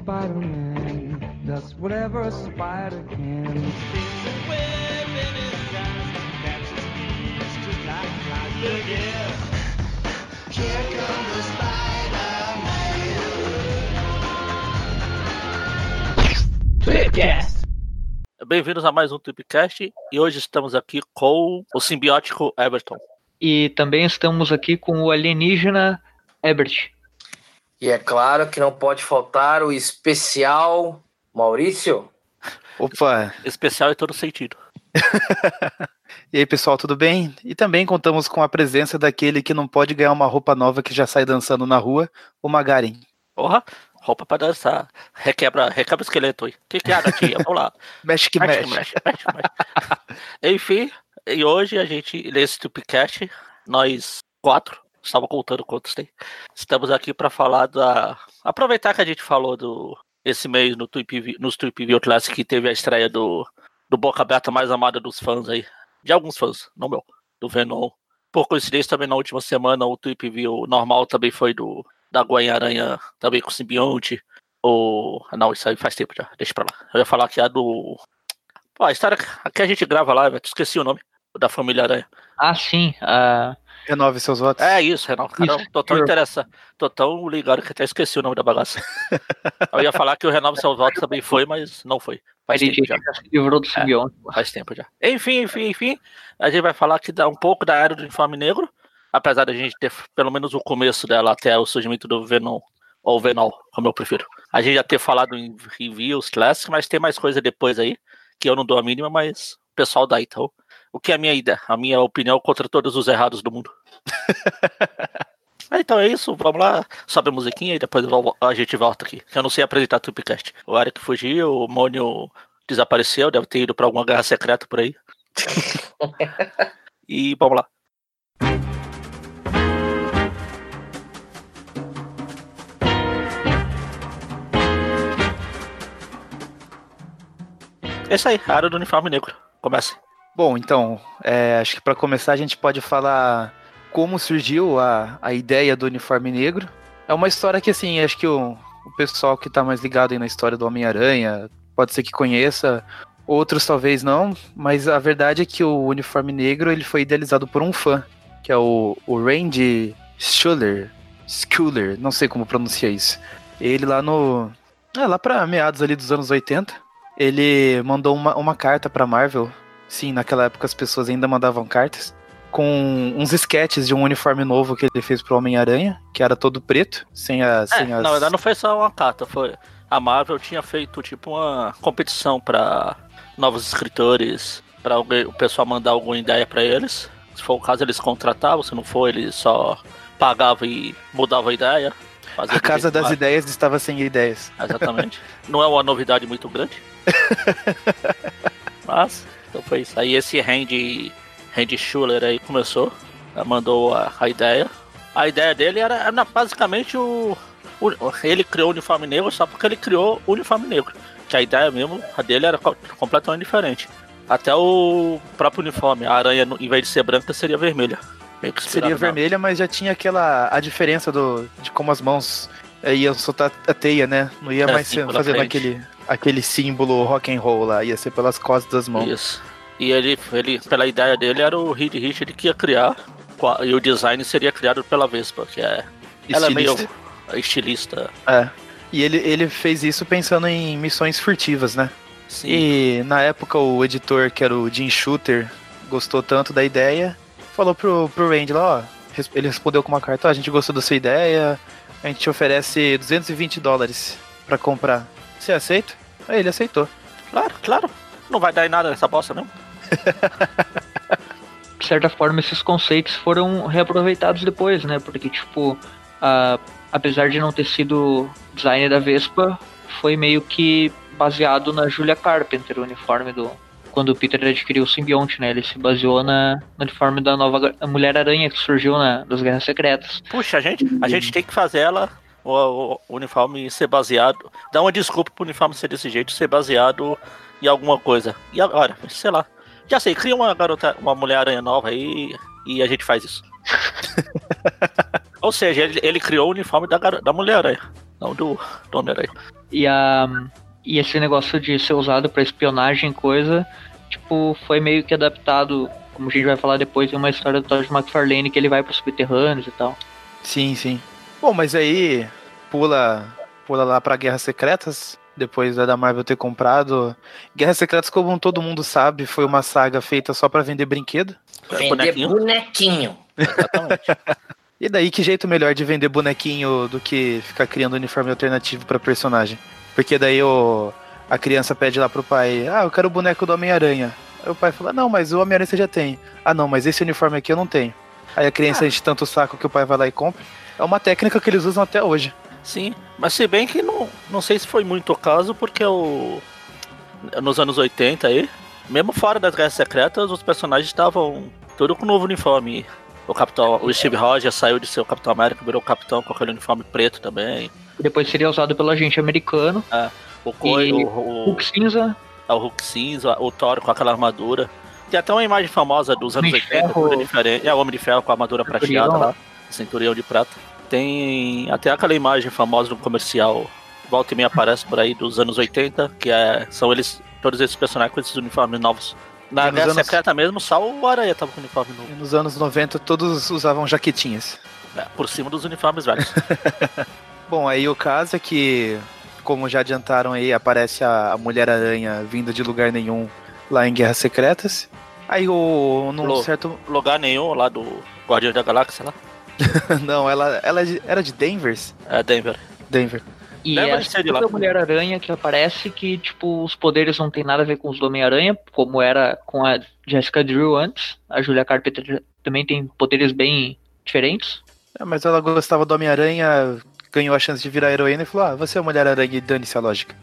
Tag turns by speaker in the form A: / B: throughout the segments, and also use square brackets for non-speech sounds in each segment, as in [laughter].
A: Spider-Man does whatever a spider can.
B: Bem-vindos a mais um Tweepcast e hoje estamos aqui com o simbiótico Everton.
C: E também estamos aqui com o alienígena Ebert.
D: E é claro que não pode faltar o especial Maurício.
E: Opa!
B: Especial em todo sentido. [laughs]
E: e aí, pessoal, tudo bem? E também contamos com a presença daquele que não pode ganhar uma roupa nova que já sai dançando na rua, o Magarin.
B: Porra, roupa pra dançar. Requebra, requebra o esqueleto aí. Que que é, tia? Vamos lá.
E: mexe que mexe.
B: mexe, mexe, mexe. [laughs] Enfim, e hoje a gente, nesse Tupcast, nós quatro, estava contando quantos tem, estamos aqui para falar da... Aproveitar que a gente falou do esse mês no Tweep, nos Tweep View Classic que teve a estreia do, do Boca Aberta mais amada dos fãs aí. De alguns fãs, não meu. Do Venom. Por coincidência, também na última semana o Tweep View normal também foi do da Guanha-Aranha, também com o simbionte. O... Não, isso aí faz tempo já, deixa pra lá. Eu ia falar que a do. Pô, a história que a gente grava lá, esqueci o nome. Da família Aranha.
C: Ah, sim. Uh...
E: Renove seus votos.
B: É isso, Renove. Cara, tô tão interessado. Tô tão ligado que até esqueci o nome da bagaça. [laughs] eu ia falar que o Renove seus votos também foi, mas não foi. Faz
C: Ele
B: tempo já.
C: livrou do simbionte.
B: É, faz tempo já. Enfim, enfim, enfim. A gente vai falar aqui dá um pouco da era do uniforme negro. Apesar da gente ter pelo menos o começo dela até o surgimento do Venom. Ou Venom, como eu prefiro. A gente já ter falado em reviews clássicos, mas tem mais coisa depois aí, que eu não dou a mínima, mas o pessoal dá então. O que é a minha ideia? A minha opinião contra todos os errados do mundo. [laughs] então é isso, vamos lá, sobe a musiquinha e depois a gente volta aqui. Eu não sei apresentar o Tupcast. O Eric fugiu, o Mônio desapareceu, deve ter ido pra alguma guerra secreta por aí. [laughs] e vamos lá. É isso aí, a área do uniforme negro. Comece.
E: Bom, então, é, acho que para começar a gente pode falar como surgiu a, a ideia do uniforme negro. É uma história que, assim, acho que o, o pessoal que tá mais ligado aí na história do Homem-Aranha pode ser que conheça, outros talvez não, mas a verdade é que o uniforme negro ele foi idealizado por um fã, que é o, o Randy Schuller, Schuller, não sei como pronuncia isso. Ele lá no. É, lá pra meados ali dos anos 80, ele mandou uma, uma carta pra Marvel. Sim, naquela época as pessoas ainda mandavam cartas. Com uns sketches de um uniforme novo que ele fez pro Homem-Aranha, que era todo preto, sem, a,
B: É,
E: sem as.
B: Na verdade, não foi só uma carta, foi. A Marvel tinha feito tipo uma competição para novos escritores, para o pessoal mandar alguma ideia para eles. Se for o caso, eles contratavam, se não for, eles só pagavam e mudavam a ideia.
E: A Casa das
B: mais.
E: Ideias estava sem ideias.
B: Exatamente. não é uma novidade muito grande. [laughs] Mas, então foi isso. Aí esse Randy, Randy Schuller aí começou, eh, mandou a, a ideia. A ideia dele era, era basicamente o, o- Ele criou o uniforme negro só porque ele criou o uniforme negro. Que a ideia mesmo, a dele era co- completamente diferente. Até o próprio uniforme, a aranha, em vez de ser branca, seria vermelha.
E: Seria vermelha, mas já tinha aquela. a diferença do, de como as mãos eh, iam soltar a teia, né? Não ia
B: É,
E: mais ser fazendo
B: frente.
E: Aquele, símbolo rock and roll lá, ia ser pelas costas das mãos.
B: Isso. E ele, ele, pela ideia dele, era o Reed Richard que ia criar. E o design seria criado pela Vespa, que é. Ela é meio
E: Estilista.
B: estilista.
E: É. E ele, ele fez isso pensando em missões furtivas, né?
B: Sim.
E: E na época o editor, que era o Jim Shooter, gostou tanto da ideia, falou pro, pro Randy lá, ó. Ele respondeu com uma carta, ó, a gente gostou da sua ideia, a gente te oferece 220 dólares pra comprar. Você aceita? Aí ele aceitou.
B: Claro, claro. Não vai dar em nada nessa bosta, não. [laughs]
C: De certa forma, esses conceitos foram reaproveitados depois, né? Porque, tipo, a- apesar de não ter sido design da Vespa, foi meio que baseado na Julia Carpenter, o uniforme do. Quando o Peter adquiriu o simbionte, né? Ele se baseou na, no uniforme da nova Mulher-Aranha que surgiu na, das Guerras Secretas.
B: Puxa, a gente, a gente tem que fazer ela, o, o- o uniforme ser baseado. Dá uma desculpa pro uniforme ser desse jeito, ser baseado em alguma coisa. E agora, sei lá. Já sei, cria uma garota, uma Mulher-Aranha nova aí e a gente faz isso. [laughs] Ou seja, ele, ele criou o uniforme da, da Mulher-Aranha. não do, do Homem-Aranha.
C: E, a, e esse negócio de ser usado pra espionagem e coisa, tipo, foi meio que adaptado, como a gente vai falar depois, em uma história do Todd McFarlane que ele vai pros subterrâneos e tal.
E: Sim, sim. Bom, mas aí pula, pula lá pra Guerras Secretas, depois da Marvel ter comprado. Guerras Secretas, como todo mundo sabe, foi uma saga feita só pra vender brinquedo.
B: É,
D: Vender
B: bonequinho.
D: bonequinho.
B: Exatamente. [laughs]
E: E daí que jeito melhor de vender bonequinho do que ficar criando uniforme alternativo pra personagem? Porque daí o, a criança pede lá pro pai, ah, eu quero o boneco do Homem-Aranha. Aí o pai fala, não, mas o Homem-Aranha você já tem. Ah não, mas esse uniforme aqui eu não tenho. Aí a criança enche tanto o saco que o pai vai lá e compra. É uma técnica que eles usam até hoje.
B: Sim, mas se bem que não, não sei se foi muito o caso, porque o, nos anos 80 aí, mesmo fora das Guerras Secretas, os personagens estavam tudo com novo uniforme. O Capitão, o Steve Rogers saiu de ser o Capitão América, virou o Capitão com aquele uniforme preto também.
C: Depois seria usado pelo agente americano,
B: O Coi, o, o,
C: Hulk cinza,
B: é o Hulk cinza, o Thor com aquela armadura. Tem até uma imagem famosa dos anos
C: Homem de
B: 80,
C: Ferro.
B: tudo diferente. É o Homem de Ferro com a armadura
C: Centurião
B: prateada
C: lá.
B: lá, cinturão de prata. Tem até aquela imagem famosa no comercial, volta e meia aparece por aí, dos anos 80, que é, são eles, todos esses personagens com esses uniformes novos. Na
E: E
B: Guerra
E: anos-
B: Secreta mesmo, só o Aranha tava com uniforme novo,
E: E nos anos 90 todos usavam jaquetinhas.
B: né, por cima dos uniformes velhos. [laughs]
E: Bom, aí o caso é que, como já adiantaram aí, aparece a, Mulher-Aranha vinda de lugar nenhum lá em Guerras Secretas. Aí o. num
B: Lô.
E: certo.
B: Lugar nenhum lá do Guardião da Galáxia lá, [laughs]
E: Não, ela, ela é era de Denvers?
B: é Denver.
E: Denver.
C: E
B: Lembra de
C: essa
B: ser de lá.
C: da Mulher-Aranha que aparece que, tipo, os poderes não tem nada a ver com os do Homem-Aranha, como era com a Jessica Drew antes. A Julia Carpenter também tem poderes bem diferentes.
E: É, mas ela gostava do Homem-Aranha, ganhou a chance de virar heroína e falou: Ah, você é a Mulher-Aranha e dane-se a lógica.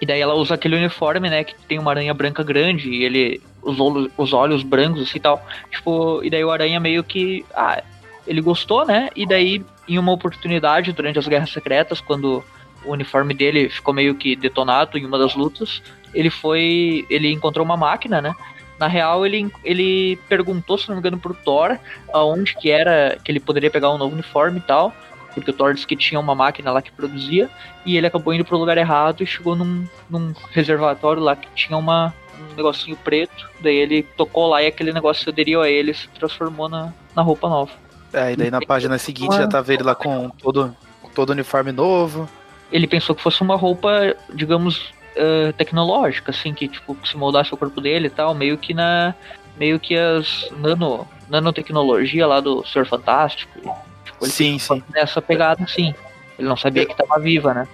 C: E daí ela usa aquele uniforme, né, que tem uma aranha branca grande e ele os olhos, os olhos brancos assim e tal. Tipo, e daí o aranha meio que ah, ele gostou, né? E daí em uma oportunidade durante as guerras secretas, quando o uniforme dele ficou meio que detonado em uma das lutas, ele foi, ele encontrou uma máquina, né? Na real, ele, ele perguntou, se não me engano, pro Thor aonde que era que ele poderia pegar um novo uniforme e tal, porque o Thor disse que tinha uma máquina lá que produzia, e ele acabou indo pro lugar errado e chegou num, num reservatório lá que tinha uma, um negocinho preto, daí ele tocou lá e aquele negócio aderiu a ele e se transformou na, na roupa nova.
E: É, e daí na página seguinte já tava ele lá com todo, com todo uniforme novo.
C: Ele pensou que fosse uma roupa, digamos, eh, tecnológica, assim, que tipo, que se moldasse o corpo dele e tal, meio que na. meio que as nano, nanotecnologia lá do Senhor Fantástico. Tipo,
E: Sim, sim.
C: nessa pegada, assim. Ele não sabia que tava viva, né?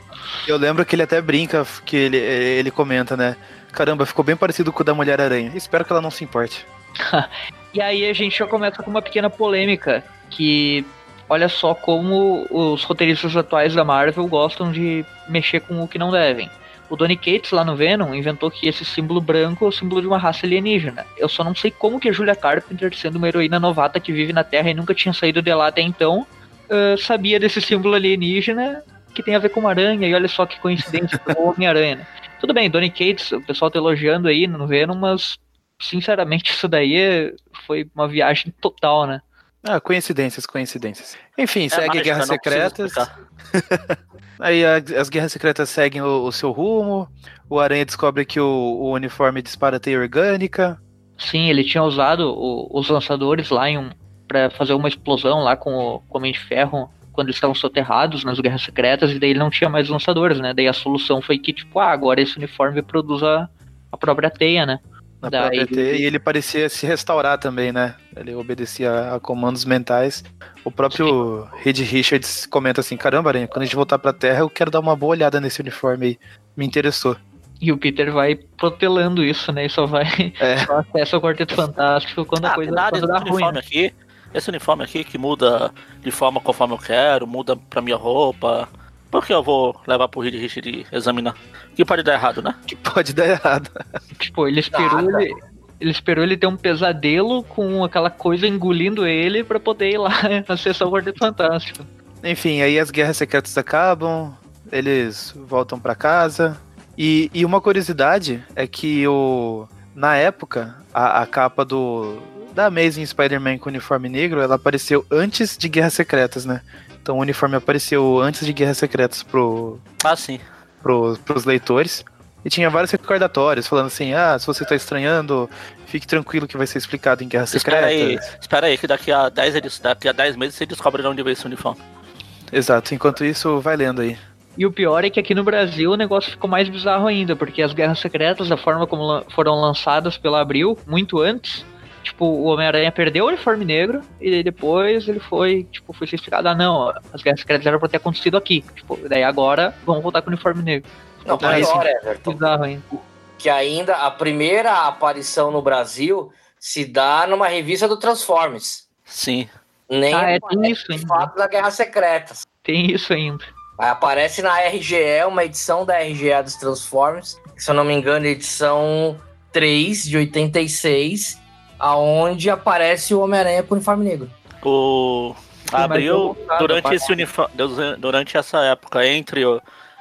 E: Eu lembro que ele até brinca, que ele, ele comenta, né? Caramba, ficou bem parecido com o da Mulher-Aranha. Espero que ela não se importe. [laughs]
C: E aí a gente já começa com uma pequena polêmica, que olha só como os roteiristas atuais da Marvel gostam de mexer com o que não devem. O Donny Cates lá no Venom inventou que esse símbolo branco é o símbolo de uma raça alienígena. Eu só não sei como que a Julia Carpenter, sendo uma heroína novata que vive na Terra e nunca tinha saído de lá até então, ah, sabia desse símbolo alienígena que tem a ver com uma aranha, e olha só que coincidência, com o Homem-Aranha. né? Tudo bem, Donny Cates, o pessoal tá elogiando aí no Venom, mas sinceramente isso daí é- foi uma viagem total, né?
E: Ah, coincidências, coincidências. Enfim,
B: É
E: segue
B: mágica,
E: Guerras Secretas. [laughs] Aí a- as Guerras Secretas seguem o, o seu rumo. O Aranha descobre que o, o uniforme dispara teia orgânica.
C: Sim, ele tinha usado o- os lançadores lá em um, para fazer uma explosão lá com o com o Homem de Ferro quando eles estavam soterrados nas Guerras Secretas e daí ele não tinha mais lançadores, né? Daí a solução foi que, tipo, ah, agora esse uniforme produz a, a própria teia, né?
E: Na
C: Daí-
E: própria teia, e ele parecia se restaurar também, né? Ele obedecia a comandos mentais. O próprio Reed Richards comenta assim: caramba, Aranha, quando a gente voltar pra Terra, eu quero dar uma boa olhada nesse uniforme aí. Me interessou.
C: E o Peter vai protelando isso, né? E só vai
E: É. [laughs]
C: só acessa o Quarteto Fantástico quando a
B: Ah,
C: coisa,
B: tem nada
C: quando dá ruim.
B: uniforme
C: né?
B: aqui. Esse uniforme aqui que muda de forma conforme eu quero, muda pra minha roupa. Por que eu vou levar pro Reed Richard examinar? Que pode dar errado, né?
E: Que pode dar errado. [laughs]
C: Tipo, ele esperou
D: Nada.
C: ele, ele esperou ele ter um pesadelo com aquela coisa engolindo ele pra poder ir lá acessar o Quarteto Fantástico.
E: Enfim, aí as guerras secretas acabam, eles voltam pra casa. E, e uma curiosidade é que o na época, a, a capa do da Amazing Spider-Man com uniforme negro, ela apareceu antes de Guerras Secretas, né? Então o uniforme apareceu antes de Guerras Secretas pro,
B: Ah, sim.
E: pro, pros leitores. E tinha vários recordatórios falando assim: ah, se você tá estranhando, fique tranquilo que vai ser explicado em Guerras
B: Espera aí,
E: Secretas.
B: espera aí, que daqui a 10, edi- daqui a 10 meses você descobre de onde veio esse uniforme.
E: Exato, enquanto isso, vai lendo aí.
C: E o pior é que aqui no Brasil o negócio ficou mais bizarro ainda, porque as Guerras Secretas, da forma como foram lançadas pela Abril, muito antes, tipo, o Homem-Aranha perdeu o uniforme negro e daí depois ele foi, tipo, foi explicado, ah não, as Guerras Secretas eram pra ter acontecido aqui. Tipo, daí agora vamos voltar com o uniforme negro.
D: Não, pior, Everton.
C: Bizarro ainda.
D: Que ainda a primeira aparição no Brasil se dá numa revista do Transformers.
B: Sim.
D: Nem
C: Ah, é, tem isso ainda.
D: fato da Guerra Secretas.
C: Tem isso ainda.
D: Aí aparece na RGE, uma edição da RGE dos Transformers, se eu não me engano, é edição 3 de 86, aonde aparece o Homem-Aranha com o uniforme negro.
B: O abriu durante esse uniforme, durante essa época entre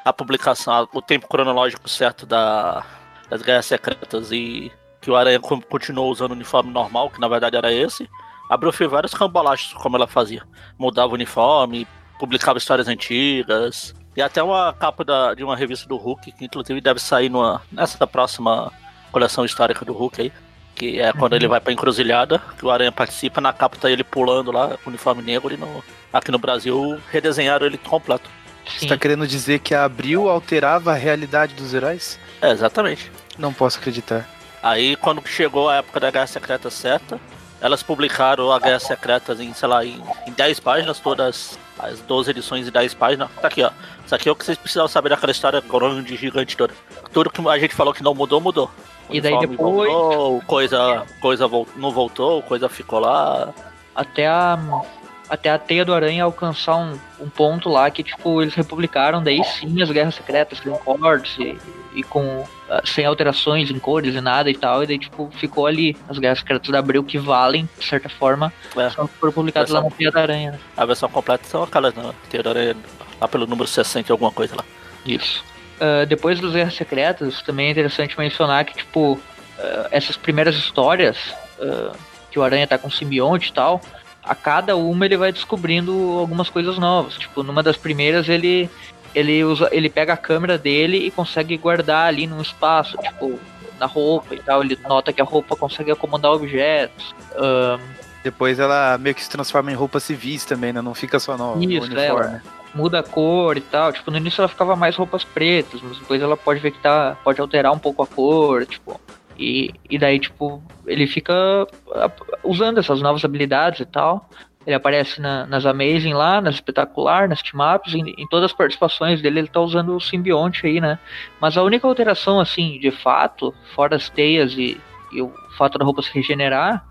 B: a publicação, o tempo cronológico certo da, das Guerras Secretas e que o Aranha co- continuou usando o uniforme normal, que na verdade era esse. Abriu fez vários cambalachos como ela fazia. Mudava o uniforme, publicava histórias antigas. E até uma capa da- de uma revista do Hulk, que inclusive deve sair numa, nessa próxima coleção histórica do Hulk aí. Que é quando ele vai pra encruzilhada, que o Aranha participa, na capa tá ele pulando lá, com o uniforme negro, e no, aqui no Brasil redesenharam ele completo.
E: Você tá querendo dizer que a Abril alterava a realidade dos heróis?
B: É, exatamente.
E: Não posso acreditar.
B: Aí quando chegou a época da Guerra Secreta certa, elas publicaram a Guerra Secretas em, sei lá, em, em 10 páginas, todas as 12 edições em 10 páginas. Tá aqui, ó. Isso aqui é o que vocês precisavam saber daquela história grande, gigante toda. Tudo que a gente falou que não mudou, mudou. O
C: E daí depois-
B: Voltou, coisa, coisa não voltou, coisa ficou lá.
C: até a até a teia do aranha alcançar um, um ponto lá que tipo eles republicaram daí sim as guerras secretas com cortes e, e com ah, sem alterações em cores e nada e tal e daí tipo ficou ali as guerras secretas da Abril que valem de certa forma
B: É.
C: foram publicadas lá na teia da aranha né?
B: A versão completa são aquelas, né? Teoria lá pelo número 60 e alguma coisa lá.
C: Isso. Ah, depois das Guerras Secretas, também é interessante mencionar que, tipo, ah, essas primeiras histórias, ah, que o Aranha tá com o simbionte e tal, a cada uma ele vai descobrindo algumas coisas novas. Tipo, numa das primeiras ele ele usa, ele pega a câmera dele e consegue guardar ali num espaço, tipo, na roupa e tal. Ele nota que a roupa consegue acomodar objetos. Ah,
E: Depois ela meio que se transforma em roupas civis também, né? Não fica só no, no
C: Isso,
E: uniforme.
C: ela muda a cor e tal. Tipo, no início ela ficava mais roupas pretas, mas depois ela pode ver que tá. Pode alterar um pouco a cor, tipo. E, e daí, tipo, ele fica usando essas novas habilidades e tal. Ele aparece na- nas Amazing lá, nas Espetacular, nas Team-Ups, em, em todas as participações dele ele tá usando o simbionte aí, né? Mas a única alteração, assim, de fato, fora as teias e, e o fato da roupa se regenerar,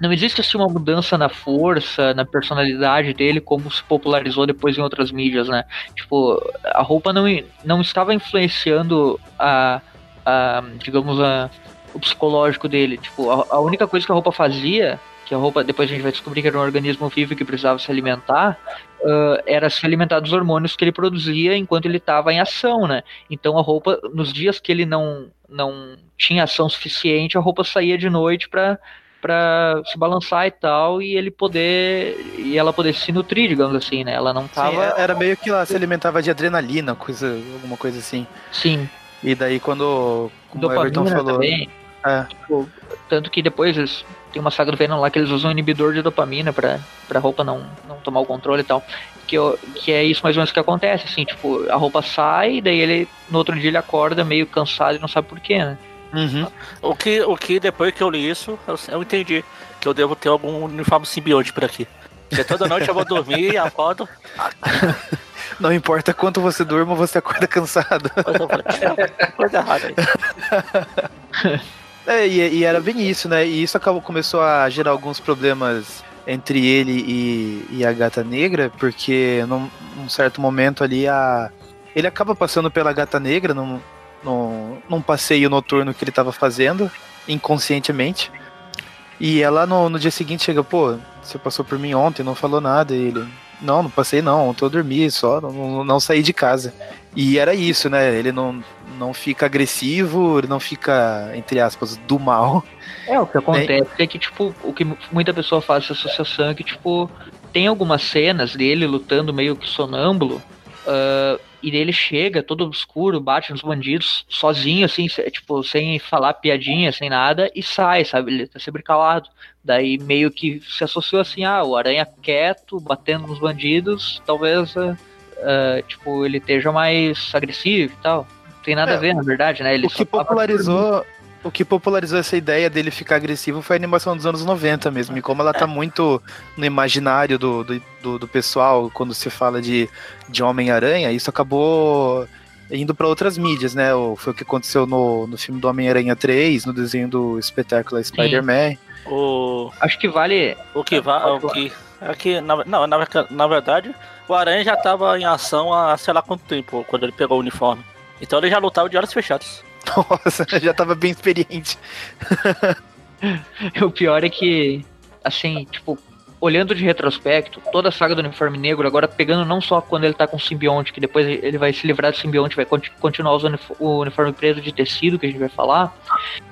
C: não existe assim uma mudança na força, na personalidade dele, como se popularizou depois em outras mídias, né? Tipo, a roupa não, não estava influenciando a, a digamos, a, o psicológico dele. Tipo, a, a única coisa que a roupa fazia, que a roupa, depois a gente vai descobrir que era um organismo vivo que precisava se alimentar, ah, era se alimentar dos hormônios que ele produzia enquanto ele estava em ação, né? Então a roupa, nos dias que ele não, não tinha ação suficiente, a roupa saía de noite para para se balançar e tal e ele poder e ela poder se nutrir, digamos assim, né? Ela não
E: Sim,
C: tava
E: é- era meio que ela se alimentava de adrenalina, coisa, alguma coisa assim.
C: sim,
E: E daí quando, como o Everton falou,
C: também.
E: É.
C: Tipo, tanto que depois eles tem uma saga do Venom lá que eles usam um inibidor de dopamina pra, pra roupa não, não tomar o controle e tal. Que, eu- que é isso mais ou menos que acontece, assim, tipo, a roupa sai, daí ele no outro dia ele acorda meio cansado e não sabe porquê, né?
E: Uhum.
B: O que, o que depois que eu li isso, eu, eu entendi que eu devo ter algum uniforme simbionte por aqui. Porque toda noite eu vou dormir e [laughs] acordo.
E: Não importa quanto você durma, você acorda cansado.
B: Mas eu falei, "É, coisa errada aí. [laughs]
E: É, e, e era bem isso, né? E isso acabou, começou a gerar alguns problemas entre ele e, e a Gata Negra, porque num, num certo momento ali a, ele acaba passando pela Gata Negra num, num, num passeio noturno que ele estava fazendo, inconscientemente. E ela no, no dia seguinte chega, pô, você passou por mim ontem, não falou nada. E ele, não, não passei não, ontem eu dormi só, não, não saí de casa. E era isso, né? Ele não, não fica agressivo, ele não fica, entre aspas, do mal.
C: É, o que acontece é que, tipo, o que muita pessoa faz essa associação é que, tipo, tem algumas cenas dele lutando meio que sonâmbulo. Uh, e ele chega todo obscuro, bate nos bandidos, sozinho, assim, tipo, sem falar piadinha, sem nada, e sai, sabe? Ele tá sempre calado. Daí meio que se associou assim, ah, o Aranha quieto, batendo nos bandidos, talvez, uh, uh, tipo, ele esteja mais agressivo e tal. Não tem nada é, a ver, na verdade, né? Ele
E: o que popularizou o que popularizou essa ideia dele ficar agressivo foi a animação dos anos 90 mesmo. E como ela tá muito no imaginário do, do, do, do pessoal quando se fala de, de Homem-Aranha, isso acabou indo para outras mídias, né? Foi o que aconteceu no, no filme do Homem-Aranha 3, no desenho do espetáculo Spider-Man.
B: O...
C: Acho que vale.
B: O que vale. O que, aqui, na, não, na, na verdade, o Aranha já tava em ação há sei lá quanto tempo, quando ele pegou o uniforme. Então ele já lutava de olhos fechados. [laughs]
E: Nossa, já tava bem experiente. [laughs]
C: o pior é que, assim, tipo, olhando de retrospecto, toda a saga do uniforme negro, agora pegando não só quando ele tá com o simbionte, que depois ele vai se livrar do simbionte, vai continuar usando o uniforme preto de tecido, que a gente vai falar.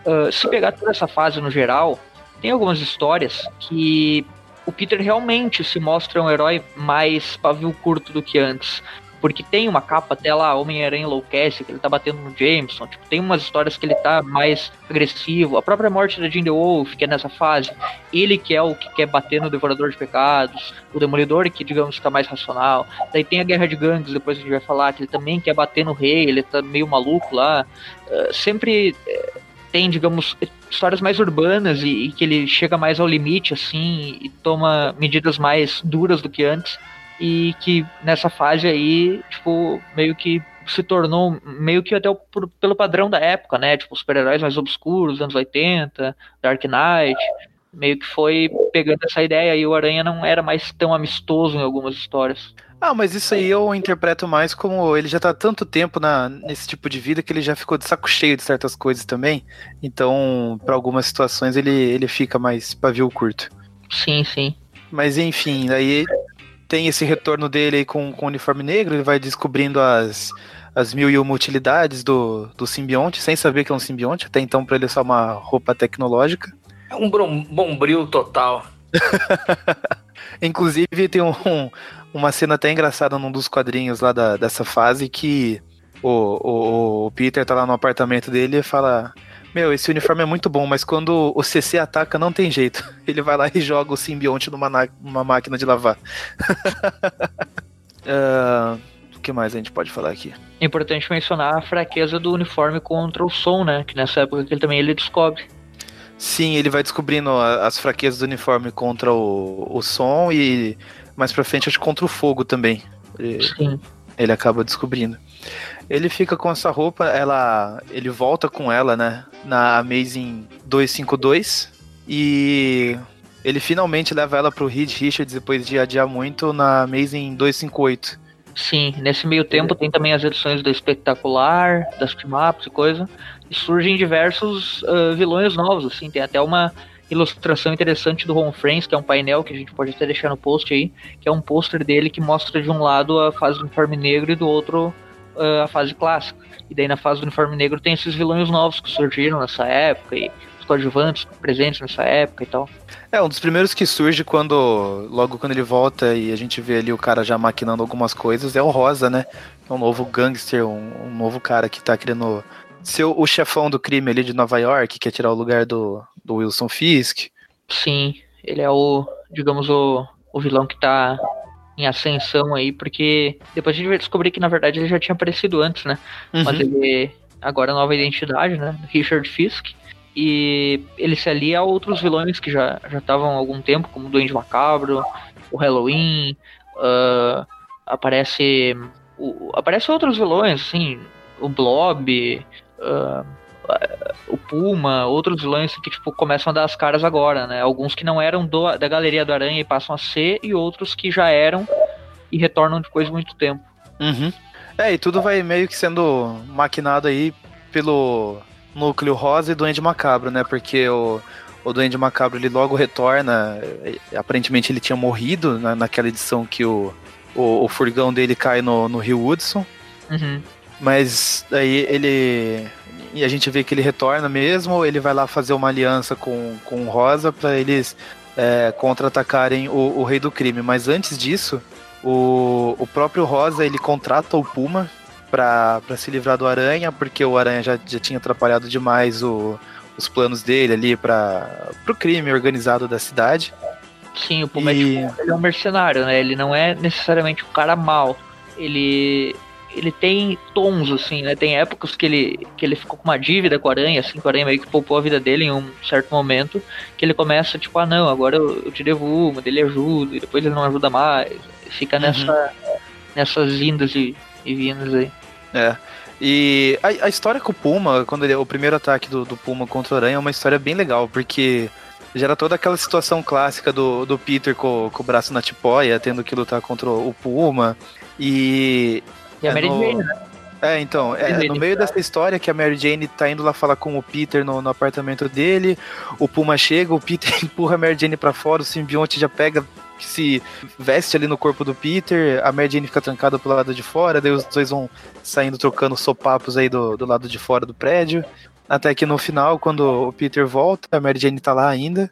C: Uh, se pegar toda essa fase no geral, tem algumas histórias que o Peter realmente se mostra um herói mais pavio curto do que antes porque tem uma capa até lá, Homem-Aranha enlouquece, que ele tá batendo no Jameson, tipo, tem umas histórias que ele tá mais agressivo, a própria morte da Jean The Wolf, que é nessa fase, ele que é o que quer bater no Devorador de Pecados, o Demolidor que, digamos, tá mais racional, daí tem a Guerra de Gangues, depois a gente vai falar, que ele também quer bater no rei, ele tá meio maluco lá, uh, sempre... Uh, tem, digamos, histórias mais urbanas e, e, que ele chega mais ao limite, assim, e toma medidas mais duras do que antes e que nessa fase aí, tipo, meio que se tornou meio que até o, por, pelo padrão da época, né? Tipo, super-heróis mais obscuros, anos 80, Dark Knight, meio que foi pegando essa ideia e o Aranha não era mais tão amistoso em algumas histórias.
E: Ah, mas isso aí eu interpreto mais como ele já tá tanto tempo na, nesse tipo de vida que ele já ficou de saco cheio de certas coisas também. Então, para algumas situações ele, ele fica mais pavio curto.
C: Sim, sim.
E: Mas enfim, aí tem esse retorno dele aí com, com o uniforme negro, ele vai descobrindo as, as mil e uma utilidades do, do simbionte, sem saber que é um simbionte, até então para ele é só uma roupa tecnológica.
D: É um bombril total. [laughs]
E: Inclusive tem um, uma cena até engraçada num dos quadrinhos lá da, dessa fase que o, o, o Peter tá lá no apartamento dele e fala meu, esse uniforme é muito bom, mas quando o CC ataca, não tem jeito. [laughs] Ele vai lá e joga o simbionte numa, numa máquina de lavar. uh, [laughs] o que mais a gente pode falar aqui?
C: É importante mencionar a fraqueza do uniforme contra o som, né? Que nessa época ele também ele descobre.
E: Sim, ele vai descobrindo as fraquezas do uniforme contra o, o som e mais pra frente acho contra o fogo também. Ele, Sim. Ele acaba descobrindo. Ele fica com essa roupa, ela, ele volta com ela, né, na Amazing 252 e ele finalmente leva ela pro Reed Richards depois de adiar muito na Amazing 258.
C: Sim, nesse meio tempo tem também as edições do Espetacular, das Team-Ups e coisa, e surgem diversos uh, vilões novos, assim, tem até uma ilustração interessante do Ron Friends, que é um painel que a gente pode até deixar no post aí, que é um pôster dele que mostra de um lado a fase do uniforme negro e do outro uh, a fase clássica. E daí na fase do uniforme negro tem esses vilões novos que surgiram nessa época e os coadjuvantes presentes nessa época e tal.
E: É, um dos primeiros que surge quando. Logo quando ele volta e a gente vê ali o cara já maquinando algumas coisas é o Rosa, né? É um novo gangster, um, um novo cara que tá querendo ser o, o chefão do crime ali de Nova York, que quer tirar o lugar do, do Wilson Fisk.
C: Sim, ele é o, digamos, o, o vilão que tá em ascensão aí, porque depois a gente vai descobrir que na verdade ele já tinha aparecido antes, né? Uhum. Mas ele agora nova identidade, né? Richard Fisk. E ele se alia a outros vilões que já já estavam há algum tempo, como o Duende Macabro, o Halloween, uh, aparece o, aparece outros vilões, assim, o Blob, uh, o Puma, outros vilões que tipo começam a dar as caras agora, né? Alguns que não eram do, da galeria do Aranha e passam a ser, e outros que já eram e retornam depois de muito tempo.
E: Uhum. É, e tudo vai meio que sendo maquinado aí pelo núcleo rosa e Duende Macabro, né? Porque o, o Duende Macabro ele logo retorna. Aparentemente ele tinha morrido na, naquela edição que o, o, o, furgão dele cai no, no Rio Hudson.
C: Uhum.
E: Mas aí ele e a gente vê que ele retorna mesmo, ele vai lá fazer uma aliança com, com o Rosa para eles é, contra-atacarem o, o Rei do Crime. Mas antes disso, o, o próprio Rosa ele contrata o Puma para se livrar do Aranha, porque o Aranha já, já tinha atrapalhado demais o, os planos dele ali para o crime organizado da cidade.
C: Sim, o Puma
E: E-
C: é, tipo, ele é um mercenário, né? Ele não é necessariamente um cara mau. Ele ele tem tons, assim, né? Tem épocas que ele, que ele ficou com uma dívida com a Aranha, assim, que o Aranha meio que poupou a vida dele em um certo momento, que ele começa, tipo, ah não, agora eu, eu te devolvo, dele ajuda, e depois ele não ajuda mais. Fica
E: Uhum.
C: nessa, nessas indas e, e vindas aí.
E: É. E a, a história com o Puma, quando ele, o primeiro ataque do, do Puma contra o Aranha é uma história bem legal, porque gera toda aquela situação clássica do, do Peter com, com o braço na tipóia, tendo que lutar contra o Puma. E.
C: E a
E: É
C: Mary
E: no-
C: Jane, né?
E: É, então, é, no meio dessa história que a Mary Jane tá indo lá falar com o Peter no, no apartamento dele, o Puma chega, o Peter [laughs] empurra a Mary Jane pra fora, o simbionte já pega, se veste ali no corpo do Peter, a Mary Jane fica trancada pro lado de fora, daí os dois vão saindo trocando sopapos aí do, do lado de fora do prédio, até que no final, quando o Peter volta, a Mary Jane tá lá ainda,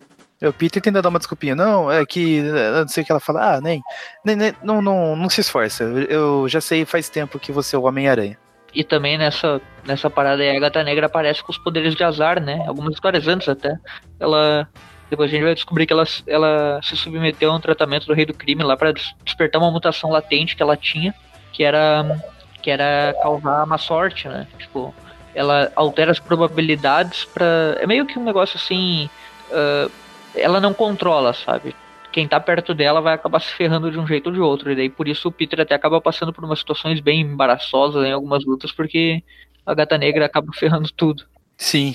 E: o Peter tenta dar uma desculpinha, não, é que, eu não sei o que ela fala, ah, nem, nem, nem- não, não, não se esforça, eu já sei faz tempo que você é o Homem-Aranha.
C: E também nessa, nessa parada aí, a Gata Negra aparece com os poderes de azar, né? Algumas histórias antes até. Ela. Depois a gente vai descobrir que ela, ela se submeteu a um tratamento do rei do crime lá des- despertar uma mutação latente que ela tinha, que era. que era causar má sorte, né? Tipo, ela altera as probabilidades pra. É meio que um negócio assim. ah, ela não controla, sabe? Quem tá perto dela vai acabar se ferrando de um jeito ou de outro. E daí por isso o Peter até acaba passando por umas situações bem embaraçosas em algumas lutas, porque a gata negra acaba [laughs] ferrando tudo.
E: Sim,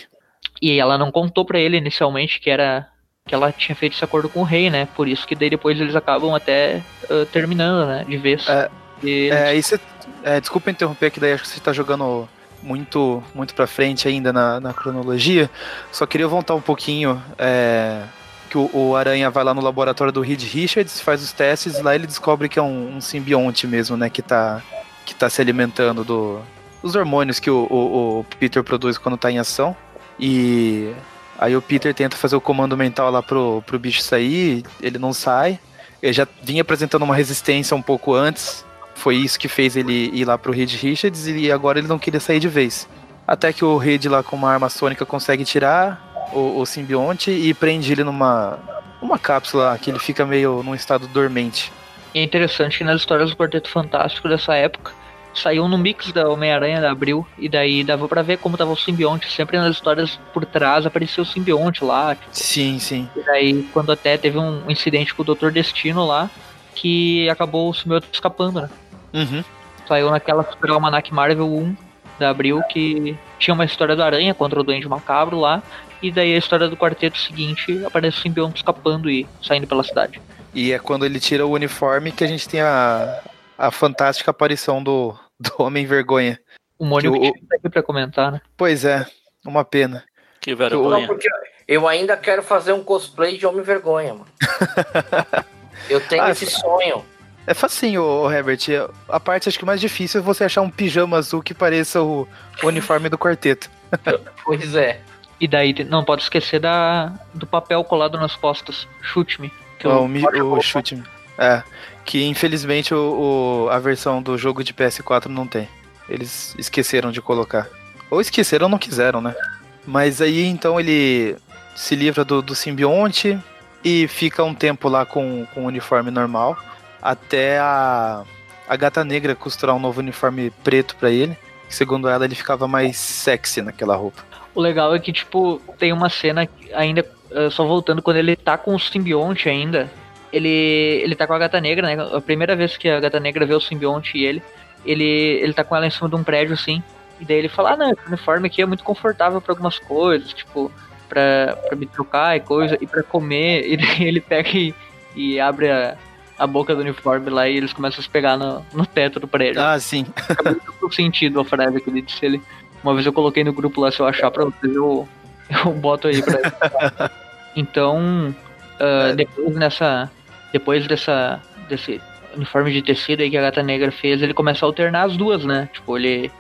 C: E ela não contou pra ele inicialmente que era que ela tinha feito esse acordo com o rei, né? Por isso que daí depois eles acabam até ah, terminando, né? De vez.
E: É, É, e você, é, desculpa interromper, que daí acho que você tá jogando muito, muito pra frente ainda na, na cronologia. Só queria voltar um pouquinho. é, que o, o Aranha vai lá no laboratório do Reed Richards, faz os testes, lá ele descobre que é um, um simbionte mesmo, né? Que tá, que tá se alimentando do, dos hormônios que o, o, o Peter produz quando tá em ação. E aí o Peter tenta fazer o comando mental lá pro, pro bicho sair, ele não sai. Ele já vinha apresentando uma resistência um pouco antes, foi isso que fez ele ir lá pro Reed Richards e agora ele não queria sair de vez. Até que o Reed lá com uma arma sônica consegue tirar o, o simbionte e prende ele numa uma cápsula que ele fica meio num estado dormente.
C: E é interessante que nas histórias do Quarteto Fantástico dessa época saiu no mix da Homem-Aranha da Abril, e daí dava pra ver como tava o simbionte. Sempre nas histórias por trás aparecia o simbionte lá. tipo,
E: Sim, sim.
C: E daí, quando até teve um incidente com o Doutor Destino lá, que acabou o simbionte escapando, né?
E: Uhum.
C: Saiu naquela Super Almanac Marvel 1 da Abril, que tinha uma história do Aranha contra o Duende Macabro lá, e daí a história do quarteto seguinte aparece o simbionte escapando e saindo pela cidade.
E: E é quando ele tira o uniforme que a gente tem a, a fantástica aparição do, do Homem Vergonha.
C: O Mônio
E: Que o-
C: tá aqui pra comentar, né?
E: Pois é, uma pena.
B: Que
D: Não,
B: vergonha.
D: porque eu ainda quero fazer um cosplay de Homem Vergonha, mano. [laughs] Eu tenho
E: Ah,
D: esse sonho.
E: É facinho, ô, Herbert. A parte acho que mais difícil é você achar um pijama azul que pareça o, o uniforme do quarteto. [laughs]
D: Pois é.
C: E daí não pode esquecer da, do papel colado nas costas. Chute-me. Que
E: o, mi- o chute. É. Que infelizmente o, o- a versão do jogo de PS4 não tem. Eles esqueceram de colocar. Ou esqueceram ou não quiseram, né? Mas aí então ele se livra do, do simbionte e fica um tempo lá com, com o uniforme normal. Até a, a gata negra costurar um novo uniforme preto pra ele. Segundo ela, ele ficava mais sexy naquela roupa.
C: O legal é que, tipo, tem uma cena ainda, eh, só voltando, quando ele tá com o simbionte ainda, ele, ele tá com a gata negra, né? A primeira vez que a gata negra vê o simbionte e ele, ele, ele tá com ela em cima de um prédio, assim, e daí ele fala, ah, não, esse uniforme aqui é muito confortável pra algumas coisas, tipo, pra, pra me trocar e coisa, e pra comer, [laughs] e daí ele pega e, e abre a, a boca do uniforme lá e eles começam a se pegar no, no teto do prédio.
E: Ah, sim.
C: muito [laughs] sentido a frase que ele disse. Ele, uma vez eu coloquei no grupo lá, se eu achar pra vocês, eu, eu boto aí pra [laughs] Então, ah, depois nessa. Depois dessa. desse uniforme de tecido aí que a gata negra fez, ele começa a alternar as duas, né? Tipo, ele.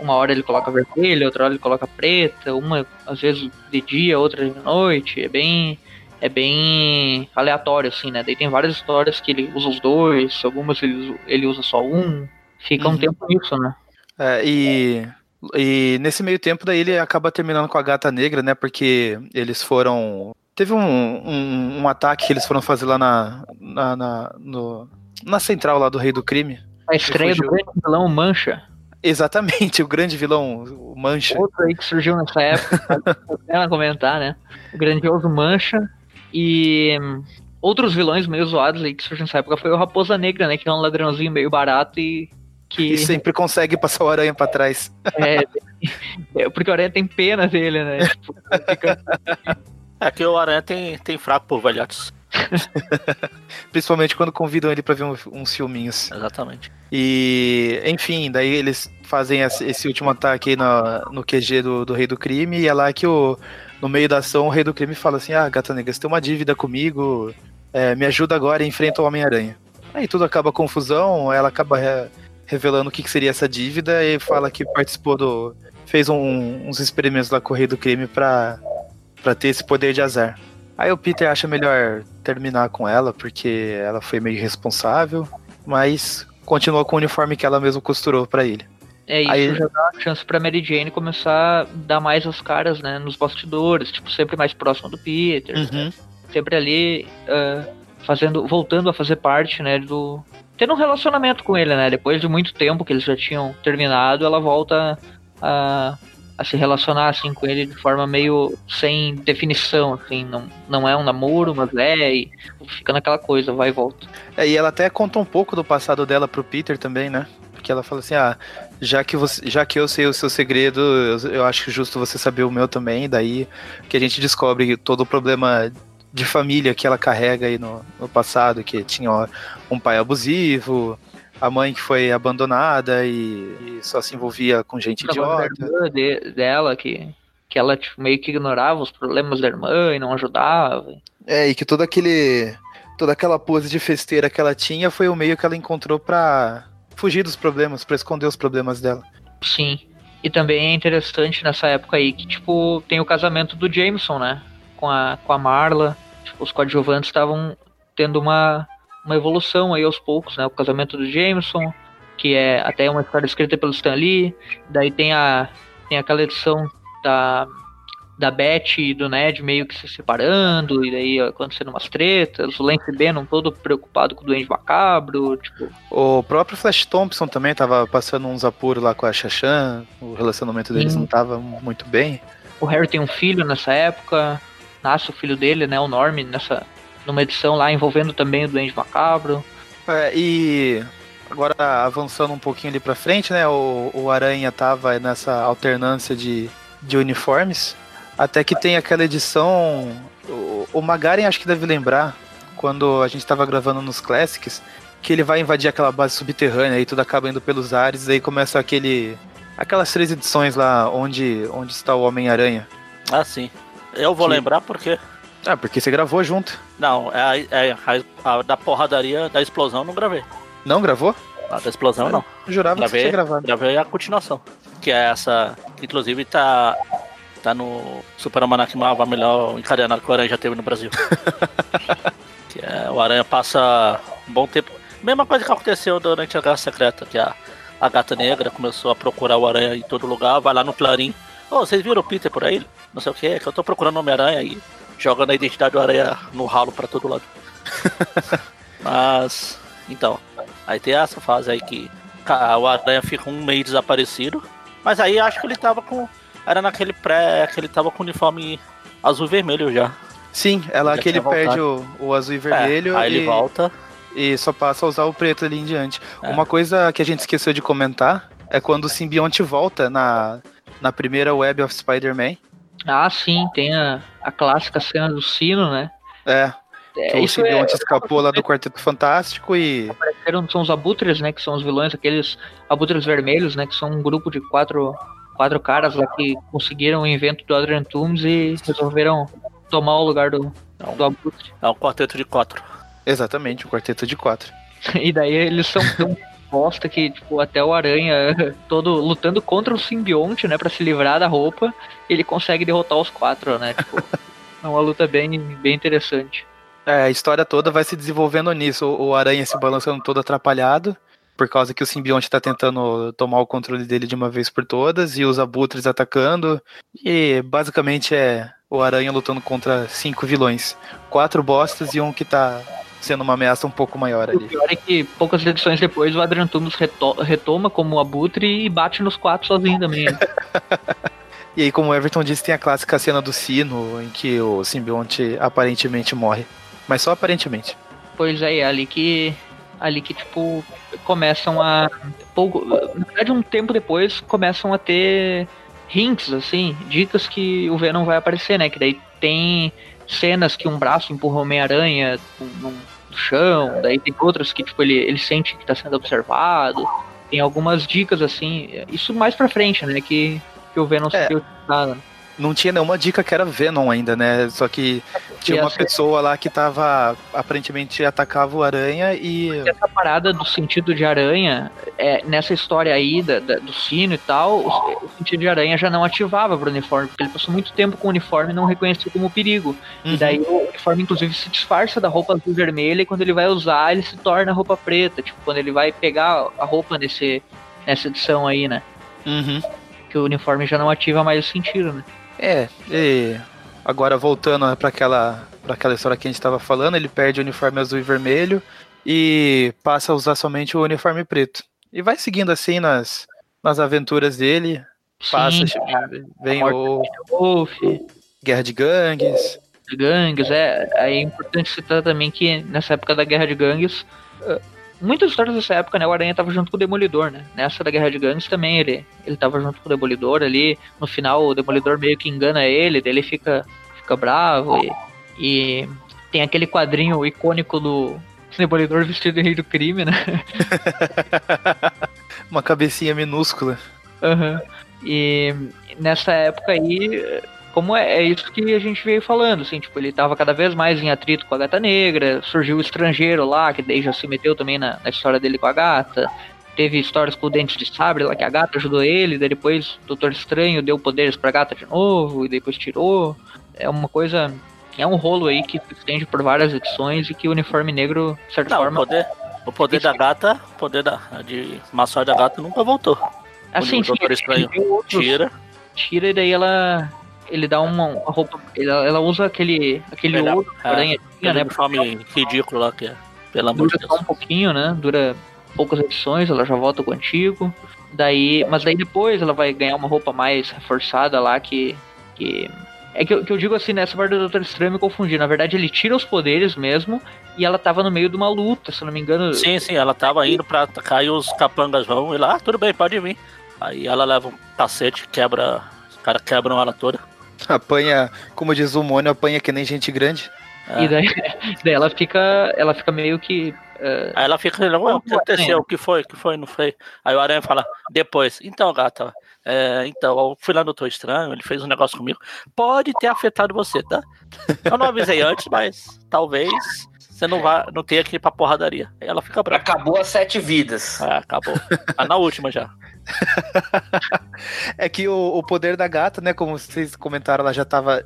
C: Uma hora ele coloca vermelho, outra hora ele coloca preta, uma às vezes de dia, outra de noite. É bem. é bem aleatório, assim, né? Daí tem várias histórias que ele usa os dois, algumas ele, ele usa só um. Fica um
E: Uhum.
C: tempo nisso, né?
E: É, e, e nesse meio tempo daí ele acaba terminando com a gata negra, né? Porque eles foram. Teve um, um, um ataque que eles foram fazer lá na, na, na, no- na central lá do Rei do Crime.
C: A estreia do grande vilão Mancha.
E: Exatamente, [laughs] o grande vilão, o Mancha.
C: Outro aí que surgiu nessa época, vale a pena comentar, né? O grandioso Mancha. E hum, outros vilões meio zoados aí que surgiram nessa época foi o Raposa Negra, né? Que é um ladrãozinho meio barato e que.
E: E sempre consegue passar o aranha pra trás.
C: É, é, porque o Aranha tem pena dele, né? Tipo, fica-
B: É que o Aranha tem, tem fraco por velhotes. [laughs]
E: Principalmente quando convidam ele pra ver um- uns filminhos.
B: Exatamente.
E: E, enfim, daí eles fazem esse último ataque aí na- no QG do, do Rei do Crime, e é lá que o, no meio da ação o Rei do Crime fala assim: Ah, Gata Negra, você tem uma dívida comigo, é, me ajuda agora e enfrenta o Homem-Aranha. Aí tudo acaba confusão, ela acaba re- revelando o que, que seria essa dívida e fala que participou do. fez um- uns experimentos lá Rei do Crime pra, pra ter esse poder de azar. Aí o Peter acha melhor terminar com ela, porque ela foi meio irresponsável, mas continua com o uniforme que ela mesma costurou pra ele.
C: É isso,
E: Aí-
C: já dá uma chance pra Mary Jane começar a dar mais as caras, né? Nos bastidores, tipo, sempre mais próximo do Peter. sempre ali ah, fazendo, voltando a fazer parte, né, do tendo um relacionamento com ele, né? Depois de muito tempo que eles já tinham terminado, ela volta a, a se relacionar assim com ele de forma meio sem definição, assim, não, não é um namoro, mas é e fica naquela coisa, vai e volta.
E: É, e ela até conta um pouco do passado dela pro Peter também, né? Porque ela fala assim, ah, já que, você, já que eu sei o seu segredo, eu, eu acho justo você saber o meu também, daí que a gente descobre todo o problema de família que ela carrega aí no, no passado, que tinha ó, um pai abusivo, a mãe que foi abandonada e, e só se envolvia com gente idiota.
C: irmã de- dela que que ela tipo, meio que ignorava os problemas da irmã e não ajudava.
E: É, e que todo aquele. toda aquela pose de festeira que ela tinha foi o meio que ela encontrou pra fugir dos problemas, pra esconder os problemas dela.
C: Sim. E também é interessante nessa época aí que, tipo, tem o casamento do Jameson, né? Com a, com a Marla. Os coadjuvantes estavam tendo uma, uma evolução aí aos poucos, né? O casamento do Jameson, que é até uma história escrita pelo Stan Lee. Daí tem, a, tem aquela edição da, da Beth e do Ned meio que se separando, e daí acontecendo umas tretas. O Lance Bannon todo preocupado com o Duende Macabro, tipo...
E: O próprio Flash Thompson também tava passando uns apuros lá com a Shashan, o relacionamento deles
C: Sim.
E: não tava muito bem.
C: O Harry tem um filho nessa época, nasce o filho dele, né, o Norm, nessa numa edição lá envolvendo também o Duende Macabro.
E: É, e agora avançando um pouquinho ali pra frente, né? O, o Aranha tava nessa alternância de, de uniformes. Até que tem aquela edição. O, o Magaren acho que deve lembrar, quando a gente tava gravando nos Classics, que ele vai invadir aquela base subterrânea e tudo acaba indo pelos ares, aí começa aquele. Aquelas três edições lá onde, onde está o Homem-Aranha.
B: Ah, sim. Eu vou
E: Que-
B: lembrar porque.
E: Ah, porque você gravou junto.
B: Não, é, a- é a, a da porradaria da explosão eu não gravei.
E: Não gravou?
B: A da explosão não.
E: Eu jurava que você
B: Gravei.
E: gravado.
B: Gravei a continuação. Que é essa. Que inclusive tá. Tá no Super Almanac Marvel, a melhor encadenado que o Aranha já teve no Brasil. [laughs] que é, o Aranha passa um bom tempo. Mesma coisa que aconteceu durante a Guerra Secreta, que a, a gata negra começou a procurar o Aranha em todo lugar, vai lá no Clarim. Ô, vocês viram o Peter por aí? Não sei o que, que eu tô procurando o Homem-Aranha e jogando a identidade do Aranha no ralo pra todo lado. [laughs] Mas, então, aí tem essa fase aí que o Aranha fica um meio desaparecido. Mas aí acho que ele tava com. Era naquele pré. que ele tava com o uniforme azul e vermelho já.
E: Sim, é lá
B: Já
E: que ele perde o, o azul e vermelho
B: É, aí
E: e,
B: ele volta.
E: e só passa a usar o preto ali em diante.
B: É.
E: Uma coisa que a gente esqueceu de comentar é quando o simbionte volta na, na primeira Web of Spider-Man.
C: Ah, sim, tem a, a clássica cena do sino, né?
E: É,
C: É,
E: o
C: isso é,
E: simbionte escapou lá do [laughs] Quarteto Fantástico e.
C: apareceram- são os abutres, né? Que são os vilões, aqueles abutres vermelhos, né? Que são um grupo de quatro, quatro caras lá que conseguiram o invento do Adrian Toomes e resolveram tomar o lugar do, do abutre.
B: É um quarteto de quatro.
E: Exatamente, o Quarteto de Quatro. [laughs]
C: E daí eles são bosta que, tipo, até o Aranha [laughs] todo lutando contra o simbionte, né? Pra se livrar da roupa, ele consegue derrotar os quatro, né? Tipo, [laughs] É uma luta bem, bem interessante.
E: É, a história toda vai se desenvolvendo nisso. O o Aranha se balançando todo atrapalhado, por causa que o simbionte tá tentando tomar o controle dele de uma vez por todas, e os abutres atacando. E basicamente é o Aranha lutando contra cinco vilões. Quatro bostas e um que tá sendo uma ameaça um pouco maior
C: O
E: ali.
C: pior é que poucas edições depois o Adrian Tumus reto- retoma como abutre e bate nos quatro sozinho também. né? [laughs]
E: E aí, como o Everton disse, tem a clássica cena do sino, em que o simbionte aparentemente morre. Mas só aparentemente.
C: pois é, é ali que. Ali que, tipo, começam a. Pouco, na verdade, um tempo depois começam a ter hints, assim, dicas que o Venom vai aparecer, né? Que daí tem cenas que um braço empurra o Homem-Aranha no, no chão, daí tem outras que, tipo, ele, ele sente que tá sendo observado. Tem algumas dicas, assim, isso mais pra frente, né? Que, que o Venom
E: É.
C: se utilizado.
E: Não tinha nenhuma dica que era Venom ainda, né? Só que tinha uma pessoa lá que tava. Aparentemente atacava o aranha e.
C: essa parada do sentido de aranha, é, nessa história aí da, da- do sino e tal, o, o sentido de aranha já não ativava pro uniforme, porque ele passou muito tempo com o uniforme e não reconheceu como perigo.
E: Uhum.
C: E daí o uniforme, inclusive, se disfarça da roupa azul vermelha e quando ele vai usar, ele se torna roupa preta. Tipo, quando ele vai pegar a roupa nesse, nessa edição aí, né?
E: Uhum.
C: Que o uniforme já não ativa mais o sentido, né?
E: É, e agora voltando para aquela, pra aquela história que a gente estava falando, ele perde o uniforme azul e vermelho e passa a usar somente o uniforme preto. E vai seguindo assim nas, nas aventuras dele. Passa,
C: Sim,
E: vem
C: a
E: o
C: Wolf,
E: Guerra de Gangues.
C: de gangues, é, aí é importante citar também que nessa época da Guerra de Gangues, muitas histórias dessa época, né, o Aranha tava junto com o Demolidor, né, nessa da Guerra de Gangues também ele, ele tava junto com o Demolidor ali, no final o Demolidor meio que engana ele, daí ele fica, fica bravo e, e tem aquele quadrinho icônico do Demolidor vestido de rei do crime, né, [laughs]
E: Uma cabecinha minúscula.
C: Aham. E nessa época aí, como é, é isso que a gente veio falando, assim, tipo, ele tava cada vez mais em atrito com a gata negra, surgiu o estrangeiro lá, que daí já se meteu também na, na história dele com a gata. Teve histórias com o Dente de Sabre lá que a gata ajudou ele, daí depois o Doutor Estranho deu poderes pra gata de novo, e depois tirou. É uma coisa. É um rolo aí que se estende por várias edições e que o uniforme negro, de certa
B: Não, o
C: forma.
B: poder, o poder da gata, o poder da, de maçã da gata nunca voltou.
C: assim,
B: o Doutor Estranho
C: outros-
B: Tira.
C: tira e daí ela ele dá uma, uma roupa ela, ela usa aquele aquele
B: Ele-
C: ouro
B: é,
C: aranha né
B: uniforme ridículo lá que é. Pelo amor de
C: dura só
B: Deus.
C: um pouquinho né dura poucas edições ela já volta com o antigo daí mas daí depois ela vai ganhar uma roupa mais reforçada lá que que é que eu, que eu digo assim, nessa parte do Doutor Estranho me confundi. Na verdade, ele tira os poderes mesmo e ela tava no meio de uma luta, se eu não me engano.
B: Sim, sim, ela tava indo pra atacar e os capangas vão e lá, ah, tudo bem, pode vir. Aí ela leva um cacete, quebra. Os caras quebram ela toda.
E: Apanha, como diz o Mônio, apanha que nem gente grande.
B: É.
C: E daí, [laughs] daí ela fica. Ela fica meio que. eh,
B: Aí ela fica, "Ué, o que aconteceu? O que foi? O que foi? Não foi? Aí o Aranha fala, depois, então, gata, é, então, eu fui lá no Doutor Estranho, ele fez um negócio comigo. Pode ter afetado você, tá? Eu não avisei antes, mas talvez você não vá, não tenha que ir pra porradaria. Aí ela fica brava.
D: Acabou as sete vidas.
B: Ah, acabou. Tá na última já. [laughs]
E: É que o, o poder da gata, né, como vocês comentaram, ela já tava,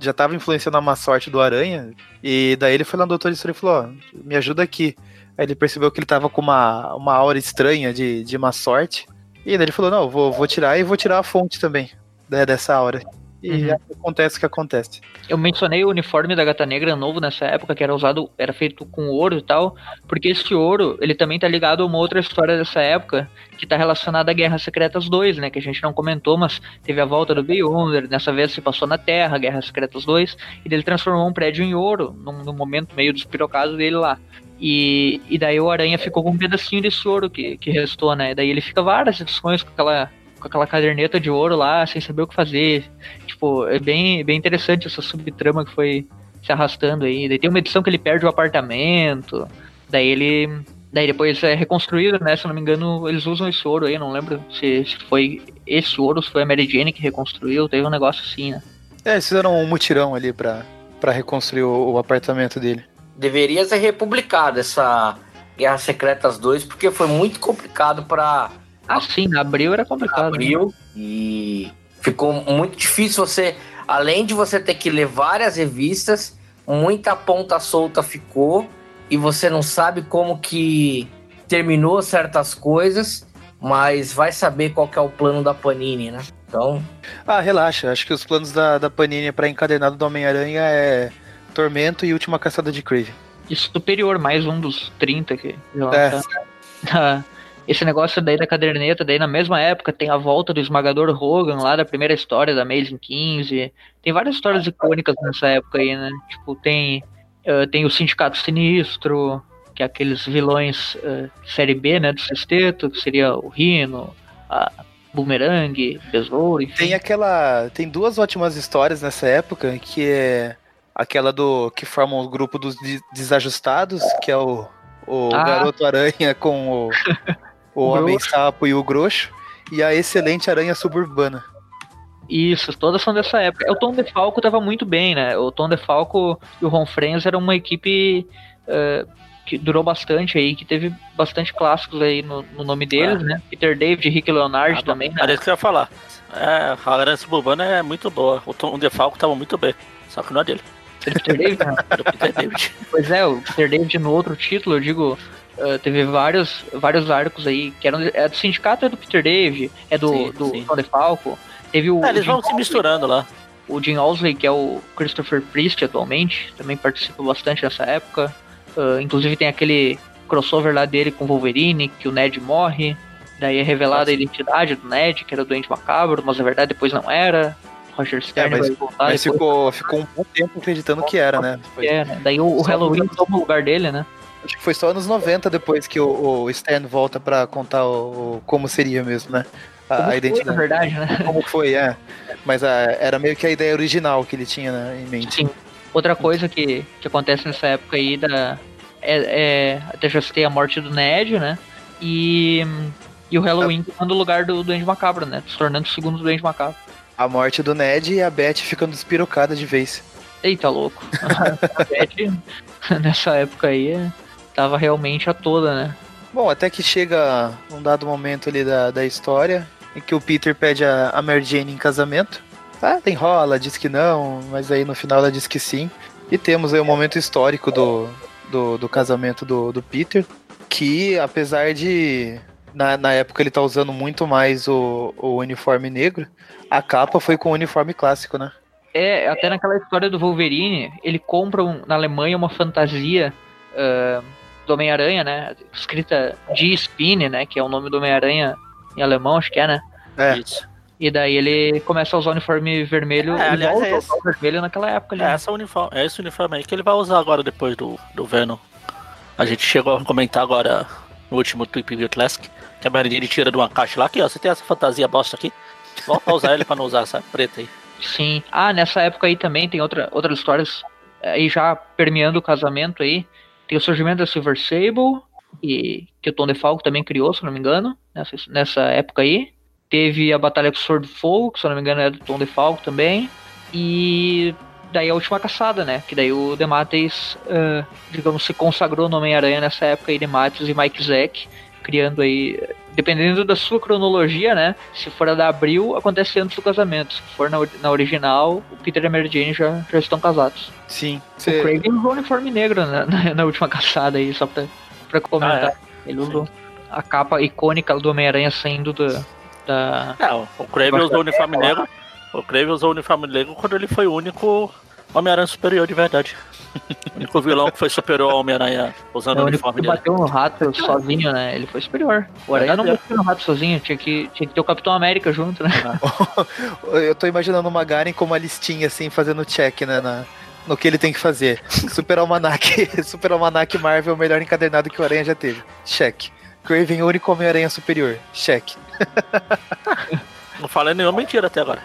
E: já tava influenciando a má sorte do Aranha. E daí ele foi lá no Doutor e falou, ó, me ajuda aqui. Aí ele percebeu que ele tava com uma, uma aura estranha de, de má sorte. E daí ele falou, não, vou, vou tirar e vou tirar a fonte também né, dessa aura. E
C: Uhum.
E: já acontece o que acontece.
C: Eu mencionei o uniforme da Gata Negra novo nessa época, que era usado, era feito com ouro e tal, porque esse ouro, ele também tá ligado a uma outra história dessa época, que tá relacionada à Guerra Secretas 2, né, que a gente não comentou, mas teve a volta do Beyonder, dessa vez se passou na Terra, Guerra Secretas 2, e ele transformou um prédio em ouro, num, num momento meio despirocado dele lá. E, e daí o Aranha ficou com um pedacinho desse ouro que, que restou, né, daí ele fica várias edições com aquela com aquela caderneta de ouro lá, sem saber o que fazer. Tipo, é bem, bem interessante essa subtrama que foi se arrastando aí. Daí tem uma edição que ele perde o apartamento, daí ele. Daí depois é reconstruído, né? Se eu não me engano, eles usam esse ouro aí, não lembro se, se foi esse ouro, se foi a Mary Jane que reconstruiu, teve um negócio assim, né?
E: É, eles fizeram um mutirão ali pra, pra reconstruir o, o apartamento dele.
D: Deveria ser republicado essa Guerra Secretas 2, porque foi muito complicado para
C: Ah, sim, abril era complicado. né?
D: abril e ficou muito difícil você além de você ter que ler várias revistas, muita ponta solta ficou e você não sabe como que terminou certas coisas, mas vai saber qual que é o plano da Panini, né? Então,
E: Ah, relaxa. Acho que os planos da, da Panini pra encadernado do Homem-Aranha é Tormento e Última Caçada de Craven.
C: E superior, mais um dos 30 que
E: É. [laughs]
C: Esse negócio daí da caderneta, daí na mesma época tem a volta do esmagador Hogan lá da primeira história da Amazing 15. Tem várias histórias icônicas nessa época aí, né? Tipo, tem, ah, tem o Sindicato Sinistro, que é aqueles vilões ah, série B, né, do sexteto, que seria o Rino, a Boomerang, Besouro, enfim.
E: Tem aquela. Tem duas ótimas histórias nessa época, que é aquela do. que formam o grupo dos de- desajustados, que é o, o
C: Ah.
E: Garoto Aranha com o, [laughs] o Homem. Sapo e o Groxo, e a excelente Aranha Suburbana.
C: Isso, todas são dessa época. O Tom DeFalco tava muito bem, né? O Tom DeFalco e o Ron Frenz eram uma equipe eh, que durou bastante aí, que teve bastante clássicos aí no, no nome deles, né? Peter David, Rick Leonard
B: Ah,
C: também, né?
B: Era isso que eu ia falar. É, a Aranha Suburbana é muito boa. O Tom DeFalco tava muito bem. Só que não é dele.
C: Ele, Peter David, né? [laughs]
B: É Peter David.
C: Pois é, o Peter David no outro título, eu digo, eh, teve vários, vários arcos aí, que eram é do sindicato é do Peter David, é do,
B: Sim,
C: do
B: sim.
C: Tom DeFalco. Teve o,
B: É, eles
C: o
B: vão se misturando lá.
C: O Jim Owsley, que é o Christopher Priest atualmente, também participa bastante nessa época. Ah, inclusive tem aquele crossover lá dele com o Wolverine, que o Ned morre. Daí é revelada a identidade do Ned, que era o Doente Macabro, mas na verdade depois não era. Roger Stern
E: É, mas-
C: vai voltar
E: Mas
C: depois.
E: ficou, ficou um bom tempo acreditando que era, né? Foi-
C: É, né? Daí o, o Halloween toma o lugar dele, né?
E: Acho que foi só anos 90 depois que o, o Stan volta pra contar o, o- como seria mesmo, né? A,
C: Como
E: a
C: foi,
E: identidade.
C: na verdade, né?
E: Como foi, é. Mas a- era meio que a ideia original que ele tinha né, em mente.
C: Sim. Outra coisa que, que acontece nessa época aí da. É, é, até já citei a morte do Ned, né? E, e o Halloween tomando o lugar do Duende Macabro, né? Se tornando o segundo Duende Macabro.
E: A morte do Ned e a Beth ficando despirocada de vez.
C: Eita, louco. [laughs] a Beth, [laughs] nessa época aí, tava realmente a toda, né?
E: Bom, até que chega um dado momento ali da, da história em que o Peter pede a, a Mary Jane em casamento. Tá, enrola, diz que não, mas aí no final ela diz que sim. E temos aí o momento histórico do, do, do casamento do, do Peter, que apesar de na, na época ele tá usando muito mais o, o uniforme negro, a capa foi com o uniforme clássico, né?
C: É, até naquela história do Wolverine, ele compra um- na Alemanha uma fantasia ah, do Homem-Aranha, né? Escrita de Spine, né? Que é o nome do Homem-Aranha em alemão, acho que é, né?
E: É.
B: Isso.
C: E daí ele começa a usar o uniforme vermelho.
B: É,
C: ele
B: aliás,
C: volta
B: é
C: a
B: esse.
C: usar o vermelho naquela época ali.
B: É, essa uniforme, é esse uniforme aí que ele vai usar agora depois do, do Venom. A gente chegou a comentar agora no último Tweep View Classic que a Mary Jane tira de uma caixa lá aqui, ó. Você tem essa fantasia bosta aqui? Volta a usar ele pra não usar essa preta aí.
C: Sim. Ah, nessa época aí também tem outra, outras histórias aí já permeando o casamento aí. Tem o surgimento da Silver Sable, e, que o Tom DeFalco também criou, se não me engano, nessa, nessa época aí. Teve a Batalha com o Sword Fogo, que se não me engano é do Tom DeFalco também. E daí a última caçada, né? Que daí o Demates, ah, digamos, se consagrou no Homem-Aranha nessa época aí, Demates e Mike Zack, criando aí, dependendo da sua cronologia, né? Se for a da Abril, acontece antes do casamento. Se for na, na original, o Peter e a Mary Jane já, já estão casados.
E: Sim.
C: O
E: Cê-
C: Craven usou o uniforme negro na, na, na última caçada aí, só pra, pra comentar.
B: Ah,
C: Ele usou a capa icônica do Homem-Aranha saindo da. da...
B: É, o- o Kraven usou o uniforme negro. O Kraven usou o uniforme negro quando ele foi o único Homem-Aranha superior de verdade. [laughs] o único vilão que foi superior ao Homem-Aranha usando
C: É
B: o uniforme
C: que
B: dele.
C: bateu no rato sozinho, né? Ele foi superior. O Aranha não bateu no rato sozinho, tinha que, tinha que ter o Capitão América junto, né? [laughs]
E: Eu tô imaginando o Magaren com uma listinha assim, fazendo check, né? Na, no que ele tem que fazer. [laughs] Super Almanac, Super Almanac Marvel, melhor encadernado que o Aranha já teve. Check. Craven, único Homem-Aranha superior. Check.
B: Não falei nenhuma mentira até agora.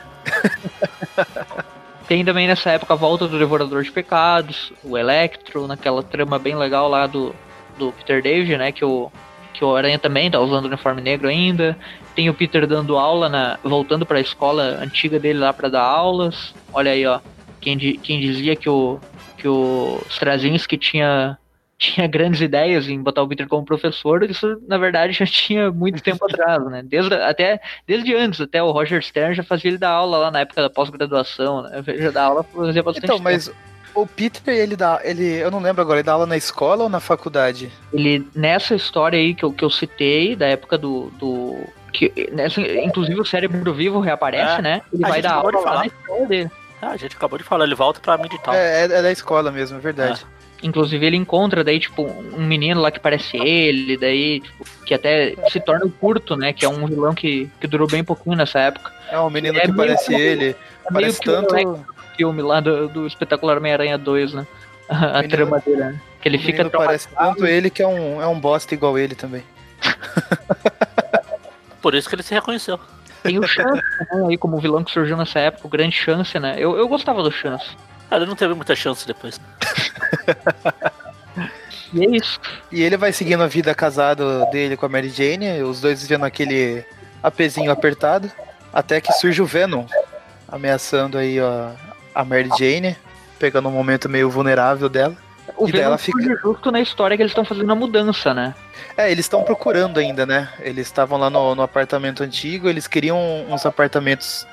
C: Tem também nessa época a volta do Devorador de Pecados, o Electro, naquela trama bem legal lá do, do Peter David, né? Que o, que o Aranha também tá usando o uniforme negro ainda. Tem o Peter dando aula, na, voltando para a escola antiga dele lá para dar aulas. Olha aí, ó. Quem, quem dizia que o, que o Straczynski tinha [laughs] tinha grandes ideias em botar o Peter como professor, isso na verdade já tinha muito tempo [laughs] atrás, né? Desde, até, desde antes, até o Roger Stern já fazia ele dar aula lá na época da pós-graduação, né? Já dá aula fazia bastante
E: Então,
C: tempo.
E: mas o Peter, ele dá. Ele, eu não lembro agora, ele dá aula na escola ou na faculdade?
C: Ele, nessa história aí que eu, que eu citei, da época do. do que, nessa, inclusive o cérebro vivo reaparece,
B: É.
C: né? Ele
B: A
C: vai dar aula lá na escola dele.
B: Ah, a gente acabou de falar, ele volta pra tal.
E: É, é, é da escola mesmo, é verdade.
C: Inclusive ele encontra daí, tipo, um menino lá que parece ele, daí, tipo, que até se torna o curto, né? Que é um vilão que, que durou bem pouquinho nessa época.
E: É um menino
C: É
E: que parece
C: que-
E: ele.
C: É meio
E: Parece
C: que o
E: tanto.
C: do filme lá do, do espetacular Homem-Aranha 2, né? [laughs] A,
E: Menino-
C: trama dele, né? Que ele
E: o
C: fica
E: parece tanto ele que é um, é um bosta igual ele também. [laughs]
B: Por isso que ele se reconheceu.
C: Tem o Chance, né? Aí como vilão que surgiu nessa época, o grande Chance, né? Eu, eu gostava do Chance.
B: Ah, ele não teve muita chance depois.
C: E é isso.
E: E ele vai seguindo a vida casado dele com a Mary Jane, os dois vivendo aquele apezinho apertado, até que surge o Venom, ameaçando aí ó, a Mary Jane, pegando um momento meio vulnerável dela.
C: O
E: E
C: Venom
E: fica-
C: justo na história que eles estão fazendo a mudança, né?
E: É, eles estão procurando ainda, né? Eles estavam lá no, no apartamento antigo, eles queriam uns apartamentos,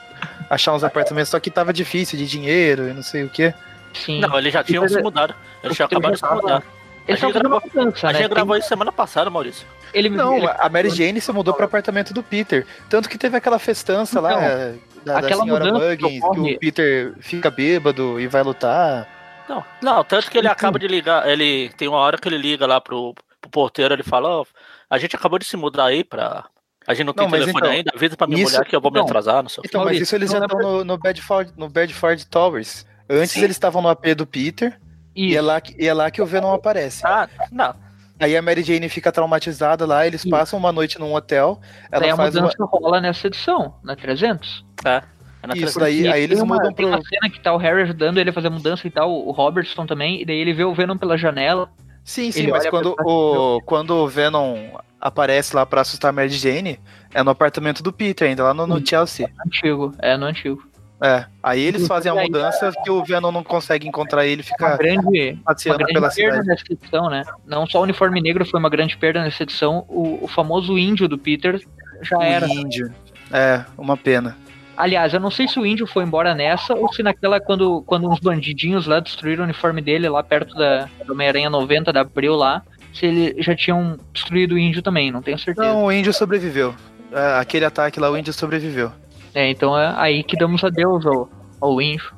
E: achar uns apartamentos, só que tava difícil de dinheiro e não sei o que.
C: Sim.
B: Não, eles já tinham
C: Mas
B: se mudado. Eles
C: o
B: já acabaram de se mudar.
C: Eles
B: a
C: estão
B: gente
C: fazendo uma
B: gravou-
C: mudança,
B: A
C: né? Tem-
B: gravou isso semana passada, Maurício.
C: Ele,
E: Não,
C: ele-
E: a Mary Jane se mudou pro apartamento do Peter. Tanto que teve aquela festança lá
C: Então,
E: é, da, da
C: aquela
E: senhora
C: que
E: que o Peter fica bêbado e vai lutar.
B: Não, não, tanto que ele acaba de ligar, ele tem uma hora que ele liga lá pro, pro porteiro, ele fala, ó, a gente acabou de se mudar aí pra. A gente não tem
E: Não,
B: telefone
E: então,
B: ainda, avisa pra minha
E: isso-
B: mulher que eu vou me
C: então,
B: atrasar, não sei o.
E: Então, mas isso eles
C: não
E: já estão no, no, Bedford, no Bedford Towers. Antes
B: Sim.
E: eles estavam no AP do Peter e é, lá, que- e é lá que o Venom aparece.
B: Ah, não.
E: Aí a Mary Jane fica traumatizada lá, eles
C: Isso.
E: passam uma noite num hotel. Ela
C: Daí a
E: faz uma.
C: mudança rola nessa edição, na 300.
B: É. é na
E: Isso,
B: televisão.
E: daí aí eles
C: tem uma,
E: mudam
C: tem
E: pro.
C: uma cena que tá o Harry ajudando ele a fazer a mudança e tal, o Robertson também, e daí ele vê o Venom pela janela.
E: Sim, sim, mas quando o, quando o Venom aparece lá pra assustar a Mary Jane, é no apartamento do Peter ainda, lá no, no. Chelsea.
C: Antigo, é no antigo.
E: É. Aí eles fazem a mudança que o Venom não consegue encontrar ele e
C: Uma
E: fica
C: grande, uma grande
E: pela
C: perda
E: cidade.
C: nessa edição, né? Não só o uniforme negro foi uma grande perda nessa edição, o, o famoso índio do Peter já
E: O
C: era.
E: índio. É, uma pena.
C: Aliás, eu não sei se o índio foi embora nessa ou se naquela, quando, quando uns bandidinhos lá destruíram o uniforme dele lá perto da, da Homem-Aranha 90 da Abril lá, se eles já tinham destruído o índio também, não tenho certeza.
E: Não, o índio sobreviveu. É, aquele ataque lá, o índio sobreviveu.
C: É, então é aí que damos adeus ao, ao índio.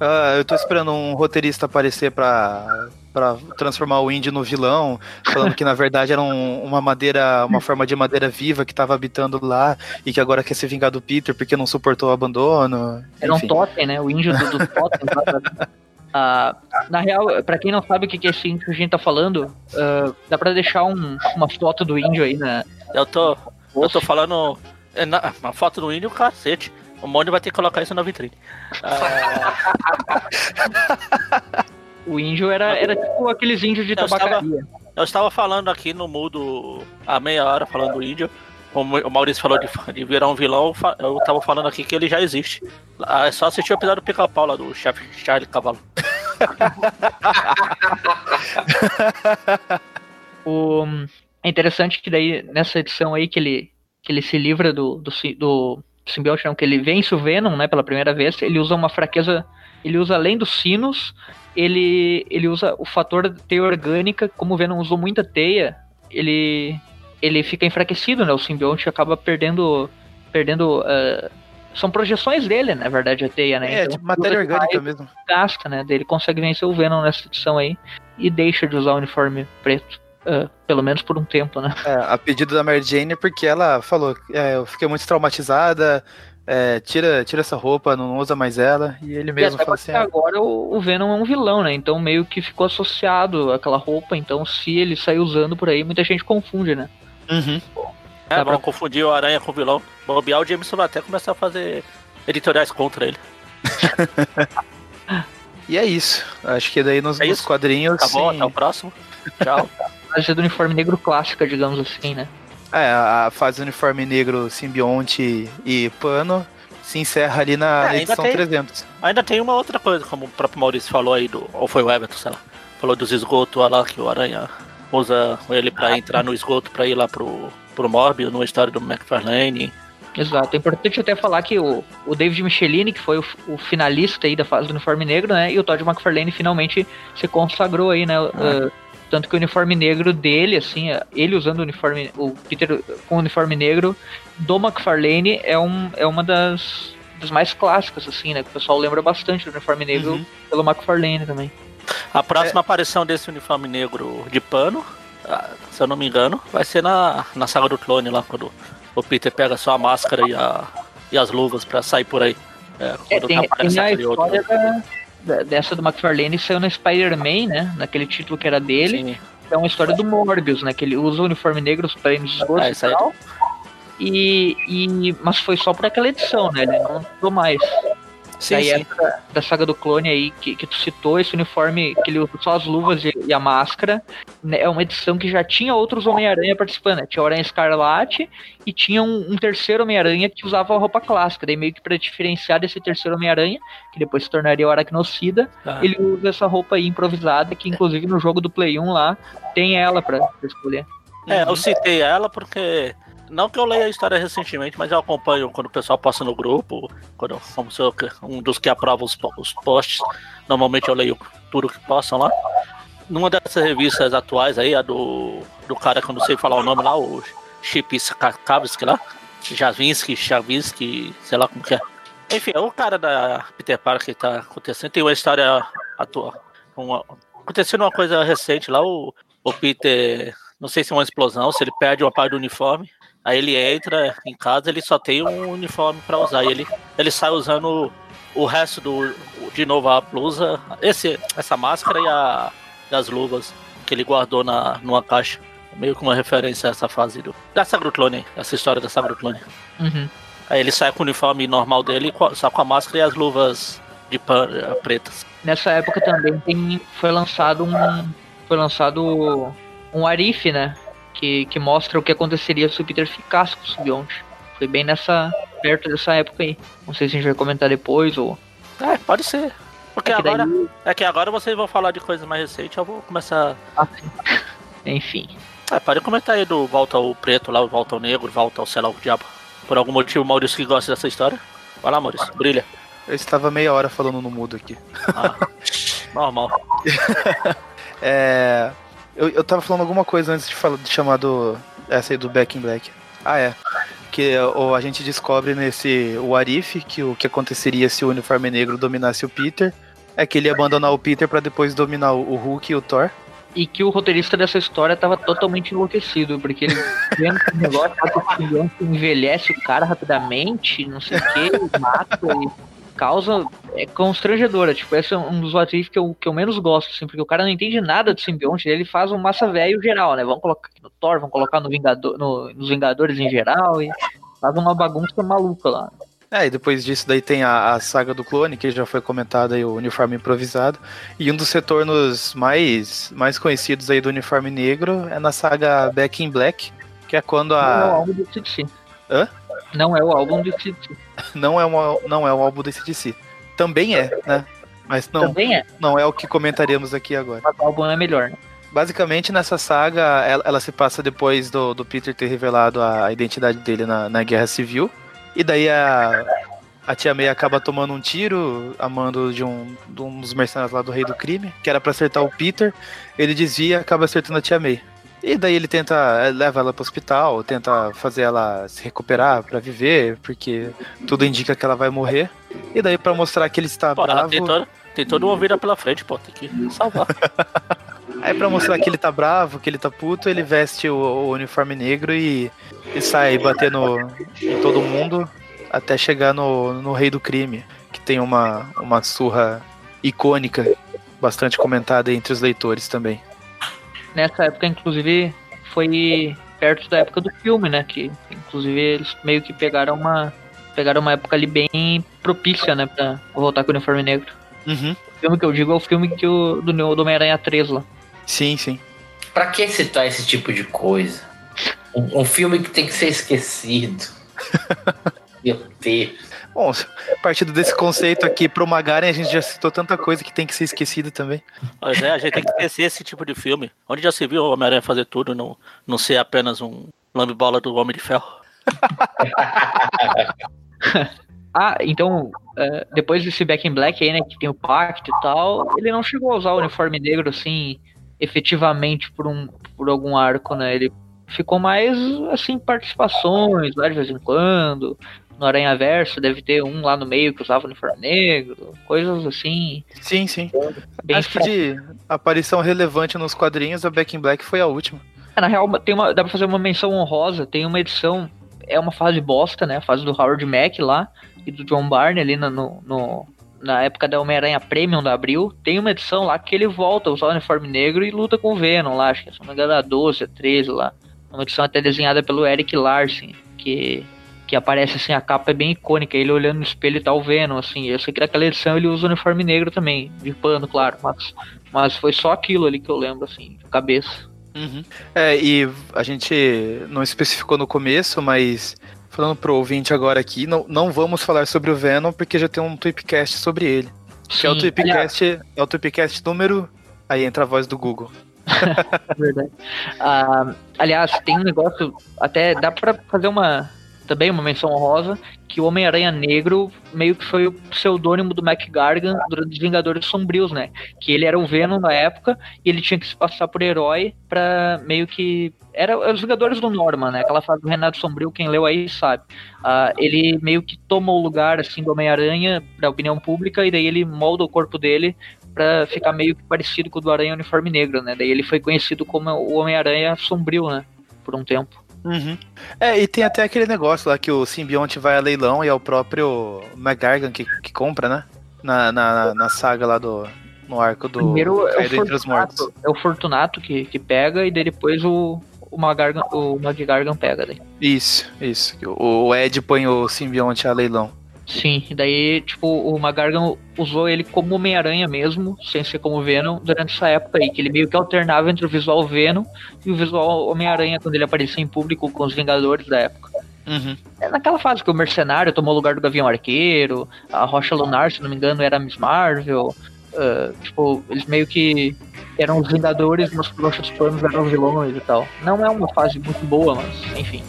E: Ah, eu tô esperando um roteirista aparecer pra, pra transformar o índio no vilão, falando que na verdade era um- uma madeira, uma forma de madeira viva que tava habitando lá e que agora quer se vingar do Peter porque não suportou o abandono.
C: Era um
E: Enfim.
C: totem, né? O índio do, do totem. [laughs] Ah, na real, pra quem não sabe o que que é esse índio que a gente tá falando, ah, dá pra deixar um- uma foto do índio aí na.
B: Eu tô, eu tô falando. É, na- uma foto do índio, cacete. O Mônio vai ter que colocar isso na vitrine. Ah, [laughs]
C: O índio era, era tipo aqueles índios de
B: Eu estava-
C: tabacaria.
B: eu estava falando aqui no mudo há meia hora, falando do índio. O Maurício falou de, de virar um vilão, eu fa- eu tava falando aqui que ele já existe. Ah, É só assistir o episódio do Pica-Pau lá do chefe Charlie Cavalo. [laughs]
C: O, é interessante que daí, nessa edição aí, que ele, que ele se livra do, do, do simbionte, não, que ele vence o Venom, né, pela primeira vez, ele usa uma fraqueza, ele usa além dos sinos, ele, ele usa o fator teia orgânica, como o Venom usou muita teia, ele, ele fica enfraquecido, né, o simbionte acaba perdendo, perdendo, ah, são projeções dele, na verdade, a teia, né,
E: É,
C: Então,
E: tipo matéria orgânica mesmo.
C: gasta, né? Ele consegue vencer o Venom nessa edição aí e deixa de usar o uniforme preto. Ah, pelo menos por um tempo, né?
E: É, a pedido da Mary Jane, porque ela falou, é, eu fiquei muito traumatizada, é, tira, tira essa roupa, não usa mais ela, e ele
C: E
E: mesmo falou
C: porque
E: assim, ah,
C: agora o, o Venom é um vilão, né? Então meio que ficou associado àquela roupa. Então se ele sair usando por aí, muita gente confunde, né?
E: uhum.
B: É,
C: Tá
B: pra
C: bom.
B: confundir o Aranha com o vilão. Bobear, o Jameson vai até começar a fazer editoriais contra ele. [laughs]
E: E é isso. Acho que daí nos,
B: É
E: nos quadrinhos.
B: Acabou,
E: sim.
B: até o próximo. Tchau. [laughs]
C: Fase do uniforme negro clássica, digamos assim, né?
E: É, a fase uniforme negro, simbionte e pano se encerra ali na
B: É, ainda
E: edição
B: tem-
E: 300.
B: Ainda tem uma outra coisa, como o próprio Maurício falou aí, do, ou foi o Everton, sei lá. falou dos esgotos olha lá que o Aranha usa ele pra entrar no esgoto pra ir lá pro, pro Morbius, numa história do McFarlane.
C: Exato. É importante até falar que o, o David Michelini, que foi o, o finalista aí da fase do uniforme negro, né? E o Todd McFarlane finalmente se consagrou aí, né? Uh, tanto que o uniforme negro dele, assim, ele usando o uniforme, o Peter com o uniforme negro do McFarlane é, um, é uma das, das mais clássicas, assim, né? Que o pessoal lembra bastante do uniforme negro
B: Uhum.
C: pelo McFarlane também.
B: A próxima aparição desse uniforme negro de pano, ah, se eu não me engano, vai ser na, na saga do clone lá, quando o Peter pega só a máscara e, a, e as luvas pra sair por aí. É,
C: É,
B: quando
C: tem,
B: aparece
C: tem a história da- dessa do McFarlane saiu no Spider-Man, né? Naquele título que era dele.
B: Sim.
C: É uma história do Morbius, né? Que ele usa o uniforme negro para ir nos esgotos
B: É,
C: e tal. E, e, mas foi só por aquela edição, né? Ele não usou mais.
B: Sim,
C: Daí
B: sim.
C: essa da saga do clone aí que, que tu citou, esse uniforme que ele usa só as luvas e, e a máscara, né, é uma edição que já tinha outros Homem-Aranha participando. Né? Tinha o Aranha Escarlate e tinha um, um terceiro Homem-Aranha que usava a roupa clássica. Daí meio que pra diferenciar desse terceiro Homem-Aranha, que depois se tornaria o Aracnocida,
B: Ah.
C: ele usa essa roupa aí improvisada, que inclusive no jogo do Play 1 lá tem ela pra, pra escolher.
B: É, eu citei ela porque. Não que eu leia a história recentemente, mas eu acompanho quando o pessoal posta no grupo, quando como sou um dos que aprova os, os posts, normalmente eu leio tudo que postam lá. Numa dessas revistas atuais aí, a do, do cara que eu não sei falar o nome lá, o Chip Kavsky lá, Javinsky, Chavinsky, sei lá como que é. Enfim, é o cara da Peter Parker que tá acontecendo. Tem uma história atual. Uma, acontecendo uma coisa recente lá, o, o Peter não sei se é uma explosão, se ele perde uma parte do uniforme. Aí ele entra em casa, ele só tem um uniforme pra usar. E ele, ele sai usando o resto do. De novo a blusa, esse, essa máscara e, a, e as luvas que ele guardou na, numa caixa. Meio que uma referência a essa fase do, da Saga do Clone, aí, essa história da Saga do Clone.
C: Uhum.
B: Aí ele sai com o uniforme normal dele, só com a máscara e as luvas de pan, eh, pretas.
C: Nessa época também tem, foi lançado um. Foi lançado um Arif, né? Que, que mostra o que aconteceria se o Peter ficasse com o Symbionte. Foi bem nessa. perto dessa época aí. Não sei se a gente vai comentar depois ou.
B: É, pode ser. Porque
C: É que daí-
B: agora. É que agora vocês vão falar de coisas mais recentes, eu vou começar. [laughs]
C: Enfim.
B: É, pode comentar aí do Volta ao Preto lá, Volta ao Negro, Volta ao sei lá o diabo. Por algum motivo o Maurício que gosta dessa história. Vai lá, Maurício, brilha.
E: Eu estava meia hora falando no mudo aqui.
B: Ah, [laughs] normal.
E: É, eu, eu tava falando alguma coisa antes de, falar, de chamar do, essa aí do Back in Black. Ah, é. Que o, a gente descobre nesse o Arif que o que aconteceria se o uniforme negro dominasse o Peter é que ele ia abandonar o Peter pra depois dominar o, Hulk e o Thor.
C: E que o roteirista dessa história tava totalmente enlouquecido, porque ele vendo o negócio envelhece o cara rapidamente, não sei o que, mata e causa. É constrangedora. Tipo, esse é um dos ativos que eu, que eu menos gosto, assim, porque o cara não entende nada do simbionte, ele faz um massa velho geral, né? Vamos colocar aqui no Thor, vamos colocar no Vingador, no- nos Vingadores em geral e faz uma bagunça maluca lá.
E: É, e depois disso daí tem a, a saga do clone, que já foi comentada aí, o uniforme improvisado. E um dos retornos mais, mais conhecidos aí do uniforme negro é na saga Back in Black, que é quando
C: Não é o
E: a.
C: álbum do CDC.
E: Hã?
C: Não é o álbum do CDC.
E: Não é, uma, não é um álbum desse DC. Também é, né? Mas não,
C: Também é,
E: não é o que comentaremos aqui agora.
C: mas o álbum é melhor, né?
E: Basicamente, nessa saga, ela, ela se passa depois do, do Peter ter revelado a identidade dele na, na Guerra Civil. E daí a, a Tia May acaba tomando um tiro a mando de um, de um dos mercenários lá do Rei do Crime, que era pra acertar o Peter. Ele desvia e acaba acertando a Tia May. E daí ele tenta, eh, leva ela pro hospital, tenta fazer ela se recuperar pra viver, porque tudo indica que ela vai morrer. E daí pra mostrar que ele está
B: Pô,
E: bravo...
B: tem, todo, tem toda uma vida pela frente, pô, tem que salvar. [laughs]
E: Aí pra mostrar que ele tá bravo, que ele tá puto, ele veste o, o uniforme negro e, e sai batendo em todo mundo até chegar no, no Rei do Crime, que tem uma, uma surra icônica, bastante comentada entre os leitores também.
C: Nessa época, inclusive, foi perto da época do filme, né? Que inclusive eles meio que pegaram uma. Pegaram uma época ali bem propícia, né? Pra voltar com o uniforme negro.
E: Uhum.
C: O filme que eu digo é o filme que o, do, do Homem-Aranha 3 lá.
E: Sim, sim.
D: Pra que citar esse tipo de coisa? Um, um filme que tem que ser esquecido. [laughs] Meu Deus.
E: Bom, partindo desse conceito aqui pro Magaren, a gente já citou tanta coisa que tem que ser esquecida também.
B: Pois é, a gente tem que esquecer esse tipo de filme. Onde já se viu o Homem-Aranha fazer tudo, não, não ser apenas um lambe-bola do Homem de Ferro. [laughs]
C: Ah, então, uh, depois desse Back in Black aí, né, que tem o pacto e tal, ele não chegou a usar o uniforme negro, assim, efetivamente por, um, por algum arco, né? Ele ficou mais, assim, participações lá de vez em quando. No Aranha Verso deve ter um lá no meio que usava uniforme negro, coisas assim.
E: Sim, sim.
C: Bem
E: Acho que de aparição relevante nos quadrinhos, a Back in Black foi a última.
C: É, na real, tem uma, dá pra fazer uma menção honrosa. Tem uma edição, é uma fase bosta, né? A fase do Howard Mack lá e do John Barney ali no, no, na época da Homem-Aranha Premium da Abril. Tem uma edição lá que ele volta a usar o uniforme negro e luta com o Venom lá. Acho que não me engano, a 12, a 13 lá. Uma edição até desenhada pelo Eric Larsen, que que aparece assim, a capa é bem icônica, ele olhando no espelho e tá o Venom, assim. Eu sei que naquela edição ele usa o uniforme negro também, de pano, claro, mas, mas foi só aquilo ali que eu lembro, assim, de cabeça.
E: Uhum. É, e a gente não especificou no começo, mas falando pro ouvinte agora aqui, não, não vamos falar sobre o Venom, porque já tem um Tweepcast sobre ele. Sim, que é o Tweepcast, aliás... é o Tweepcast número. Aí entra a voz do Google. [laughs]
C: Verdade. Ah, aliás, tem um negócio, até dá pra fazer uma também uma menção honrosa, que o Homem-Aranha Negro meio que foi o pseudônimo do Mac Gargan durante os Vingadores Sombrios, né? Que ele era o Venom na época e ele tinha que se passar por herói pra meio que. Era os Vingadores do Norman, né? Aquela fase do Renato Sombrio, quem leu aí sabe. Uh, ele meio que toma o lugar assim do Homem-Aranha pra opinião pública e daí ele molda o corpo dele para ficar meio que parecido com o do Aranha Uniforme Negro, né? Daí ele foi conhecido como o Homem-Aranha Sombrio, né? Por um tempo.
E: Uhum. É, e tem até aquele negócio lá que o simbionte vai a leilão e é o próprio McGargan que, que compra, né? Na, na, na saga lá do. No arco do
C: Primeiro é o, Fortunato, é o Fortunato que, que pega e daí depois o, o McGargan, o McGargan pega daí.
E: Isso, isso. O, o Ed põe o simbionte a leilão.
C: Sim, e daí, tipo, o Magargan usou ele como Homem-Aranha mesmo, sem ser como Venom, durante essa época aí, que ele meio que alternava entre o visual Venom e o visual Homem-Aranha quando ele aparecia em público com os Vingadores da época.
E: Uhum.
C: É naquela fase que o Mercenário tomou o lugar do Gavião Arqueiro, a Rocha Lunar, se não me engano, era a Miss Marvel. Uh, tipo, eles meio que eram os Vingadores, mas por dos panos eram os vilões e tal. Não é uma fase muito boa, mas enfim.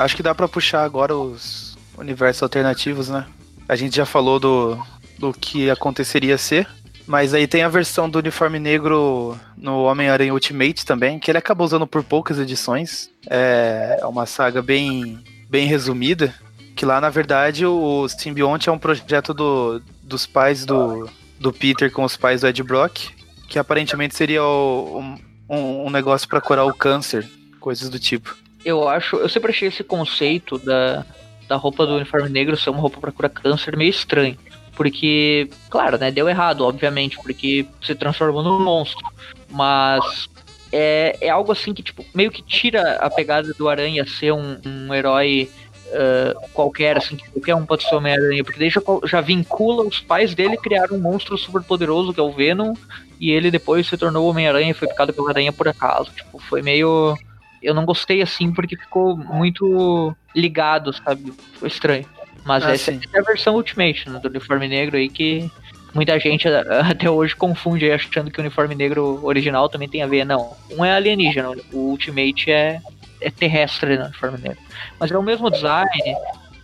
E: Acho que dá para puxar agora os universos alternativos, né? A gente já falou do, do que aconteceria ser, mas aí tem a versão do uniforme negro no Homem-Aranha Ultimate também, que ele acabou usando por poucas edições. É uma saga bem, bem resumida, que lá na verdade o simbionte é um projeto do, dos pais do, do Peter com os pais do Ed Brock, que aparentemente seria o, um, um negócio para curar o câncer, coisas do tipo
C: eu acho. Eu sempre achei esse conceito da, da roupa do uniforme negro ser uma roupa para curar câncer meio estranho. Porque, claro, né, deu errado, obviamente, porque se transformou num monstro. Mas é, é algo assim que, tipo, meio que tira a pegada do Aranha ser um, um herói uh, qualquer, assim, que qualquer um pode ser Homem-Aranha, porque daí já, já vincula os pais dele criaram um monstro super poderoso que é o Venom, e ele depois se tornou Homem-Aranha e foi picado pela aranha por acaso. Tipo, foi meio eu não gostei assim porque ficou muito ligado, sabe? Foi estranho. Mas ah, essa sim. é a versão Ultimate né, do uniforme negro aí que muita gente até hoje confunde aí, achando que o uniforme negro original também tem a ver. Não, um é alienígena, o Ultimate é, é terrestre no uniforme negro. Mas é o mesmo design.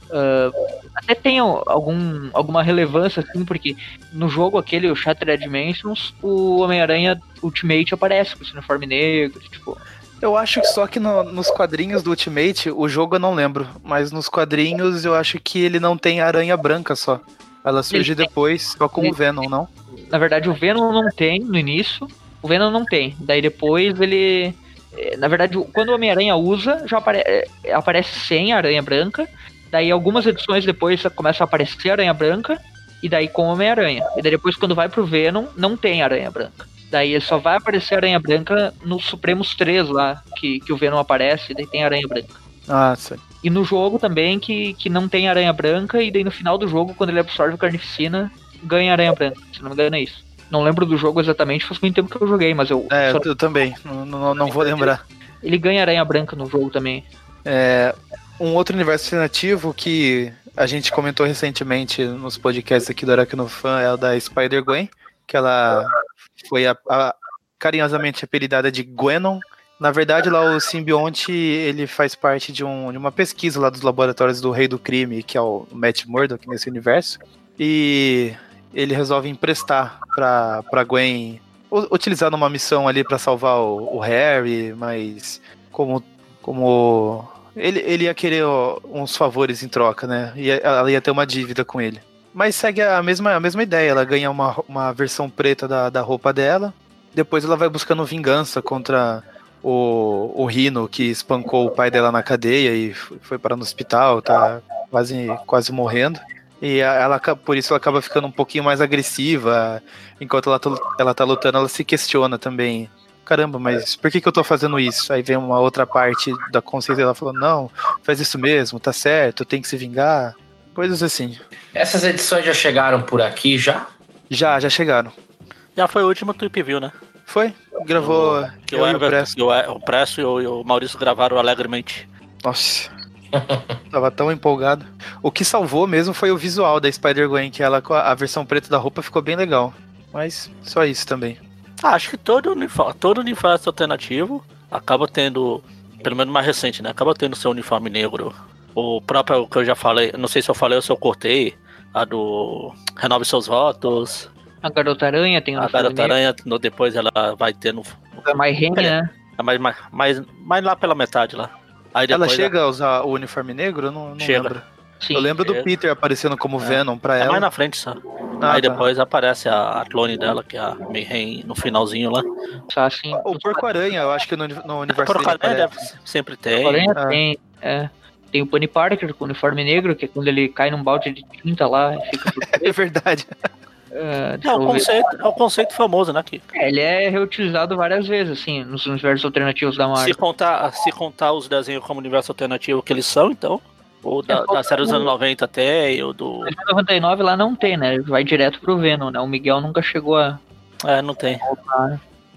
C: Uh, até tem algum, alguma relevância, assim, porque no jogo aquele, o Shattered Dimensions, o Homem-Aranha Ultimate aparece com esse uniforme negro, tipo,
E: eu acho que só que no, nos quadrinhos do Ultimate, o jogo eu não lembro, mas nos quadrinhos eu acho que ele não tem aranha branca só. Ela surge ele depois, tem. só com o Venom, não?
C: Na verdade, o Venom não tem no início, o Venom não tem. Daí depois ele. Eh, na verdade, quando o Homem-Aranha usa, já apare... Eh, aparece sem aranha branca. Daí algumas edições depois começa a aparecer aranha branca. E daí com o Homem-Aranha. E daí depois, quando vai pro Venom, não tem aranha branca. Daí só vai aparecer Aranha Branca no Supremos 3 lá, que, que o Venom aparece, e daí tem Aranha Branca.
E: Ah, sim.
C: E no jogo também, que, que não tem aranha branca, e daí no final do jogo, quando ele absorve a carnificina, ganha aranha branca. Se não me engano, é isso. Não lembro do jogo exatamente, faz muito tempo que eu joguei, mas eu.
E: É,
C: só-
E: eu, eu também. Não, não, não vou lembrar.
C: Ele ganha aranha branca no jogo também.
E: É, um outro universo alternativo que a gente comentou recentemente nos podcasts aqui do Aracnofan é o da Spider-Gwen, que ela foi a- a- carinhosamente apelidada de Gwenon. Na verdade, lá o simbionte ele faz parte de, um- de uma pesquisa lá dos laboratórios do Rei do Crime, que é o Matt Murdock nesse universo. E ele resolve emprestar pra, pra Gwen utilizar numa missão ali pra salvar o, o Harry, mas como como ele, ele ia querer ó, uns favores em troca, né? E ela ia ter uma dívida com ele. Mas segue a mesma, a mesma ideia. Ela ganha uma, uma versão preta da, da roupa dela. Depois ela vai buscando vingança contra o, o Rino, que espancou o pai dela na cadeia e foi parar no hospital, tá quase, quase morrendo. E ela, por isso ela acaba ficando um pouquinho mais agressiva. Enquanto ela, tá- ela tá lutando, ela se questiona também caramba, mas por que, que eu tô fazendo isso? Aí vem uma outra parte da consciência dela falando, não, faz isso mesmo, tá certo, tem que se vingar. Coisas assim.
D: Essas edições já chegaram por aqui já?
E: Já, já chegaram.
B: Já foi o último Tweep View, né?
E: Foi? Gravou.
B: Que
E: eu
B: o,
E: e o
B: que o, E- o Presto e o, e o Maurício gravaram alegremente.
E: Nossa. [laughs] Tava tão empolgado. O que salvou mesmo foi o visual da Spider-Gwen, que ela com a, versão preta da roupa ficou bem legal. Mas só isso também.
B: Ah, acho que todo uniforme, todo universo alternativo acaba tendo, pelo menos mais recente, né? Acaba tendo seu uniforme negro. O próprio que eu já falei, não sei se eu falei ou se eu cortei, a do Renove Seus Votos,
C: A Garota Aranha tem
B: a Garota Aranha, no- depois ela vai ter no.
C: mais Rene, né?
B: Mais, mais, mais, mais lá pela metade lá. Aí
E: ela chega a usar o uniforme negro? Eu não, não
B: Chega.
E: lembro.
C: Sim.
E: Eu lembro do
B: chega.
E: Peter aparecendo como Venom pra
B: É
E: ela.
B: mais na frente só.
E: Ah,
B: aí
E: tá.
B: depois aparece a, a clone dela, que é a Mayhem, no finalzinho lá.
C: Só assim.
E: O Porco-Aranha, eu acho que no, no universo
B: deve, sempre tem.
C: Aranha
E: Ah.
C: tem. É. Tem o Pony Parker com o uniforme negro, que é quando ele cai num balde de tinta lá e fica [laughs]
E: É verdade.
C: É, deixa
B: É o, conceito, é o conceito famoso, né? Que
C: É, ele é reutilizado várias vezes, assim, nos universos alternativos da
B: se
C: Marvel.
B: contar, se contar os desenhos como universo alternativo que eles são, então. O da, da série dos anos 90 até, e o do.
C: Mas no 99 lá não tem, né? Vai direto pro Venom, né? O Miguel nunca chegou a
B: É, não tem.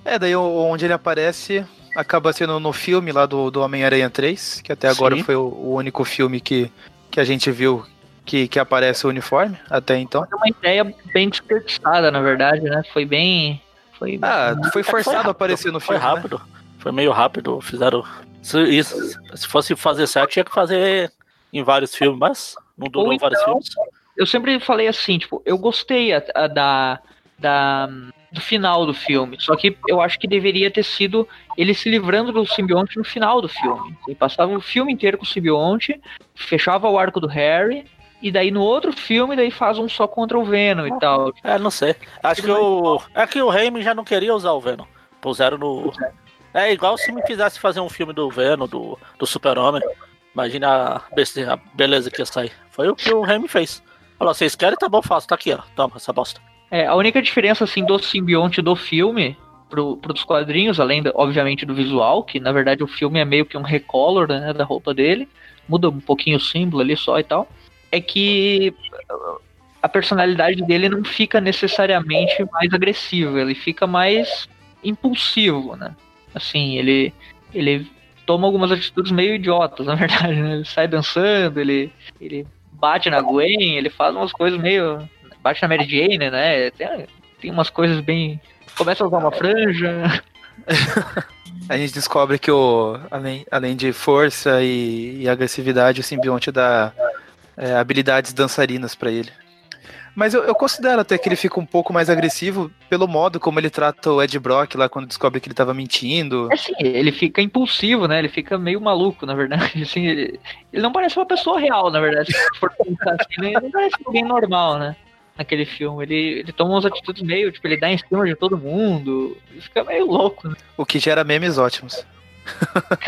E: É, daí onde ele aparece acaba sendo no filme lá do, do Homem-Aranha 3, que até agora
B: Sim.
E: foi o, o único filme que, que a gente viu que, que aparece o uniforme até então.
C: Foi uma ideia bem desperdiçada, na verdade, né? Foi bem. Foi
E: Ah, foi forçado a
B: rápido,
E: aparecer no
B: Foi
E: filme. né?
B: rápido. Foi meio rápido. Fizeram. Se, isso, se fosse fazer certo, tinha que fazer em vários filmes, mas não durou
C: Ou
B: vários
C: então-
B: filmes.
C: eu sempre falei assim, tipo, eu gostei a- a da, da do final do filme, só que eu acho que deveria ter sido ele se livrando do simbionte no final do filme. Ele passava o filme inteiro com o simbionte, fechava o arco do Harry e daí no outro filme daí faz um só contra o Venom e tal.
B: É, não sei. Acho que o. É que o Raimi já não queria usar o Venom. Puseram no. É igual se me quisesse fazer um filme do Venom, do, do Super-Homem. Imagina a beleza que ia sair. Foi o que o Raimi fez. Falou, vocês querem? Tá bom, faço. Tá aqui, ó. Toma essa bosta.
C: É, a única diferença assim do simbionte do filme pro, pros quadrinhos, além obviamente do visual, que na verdade o filme é meio que um recolor né, da roupa dele, muda um pouquinho o símbolo ali só e tal, é que a personalidade dele não fica necessariamente mais agressiva, ele fica mais impulsivo, né? Assim, ele ele toma algumas atitudes meio idiotas, [laughs] na verdade, né? Ele sai dançando, ele ele bate na Gwen, ele faz umas coisas meio bate na Mary Jane, né? Tem, tem umas coisas bem. Começa a usar uma franja. [laughs]
E: A gente descobre que o, além, além de força e, e agressividade, o simbionte dá é, habilidades dançarinas pra ele. Mas eu, eu considero até que ele fica um pouco mais agressivo pelo modo como ele trata o Ed Brock lá quando descobre que ele tava mentindo.
C: É assim, ele fica impulsivo, né? Ele fica meio maluco, na verdade. [laughs] Assim, ele, ele não parece uma pessoa real, na verdade. Se for pensar assim, ele não parece alguém normal, né? Naquele filme. Ele, ele toma umas atitudes meio, tipo, ele dá em cima de todo mundo. Ele fica meio louco, né?
E: O que gera memes ótimos. [laughs]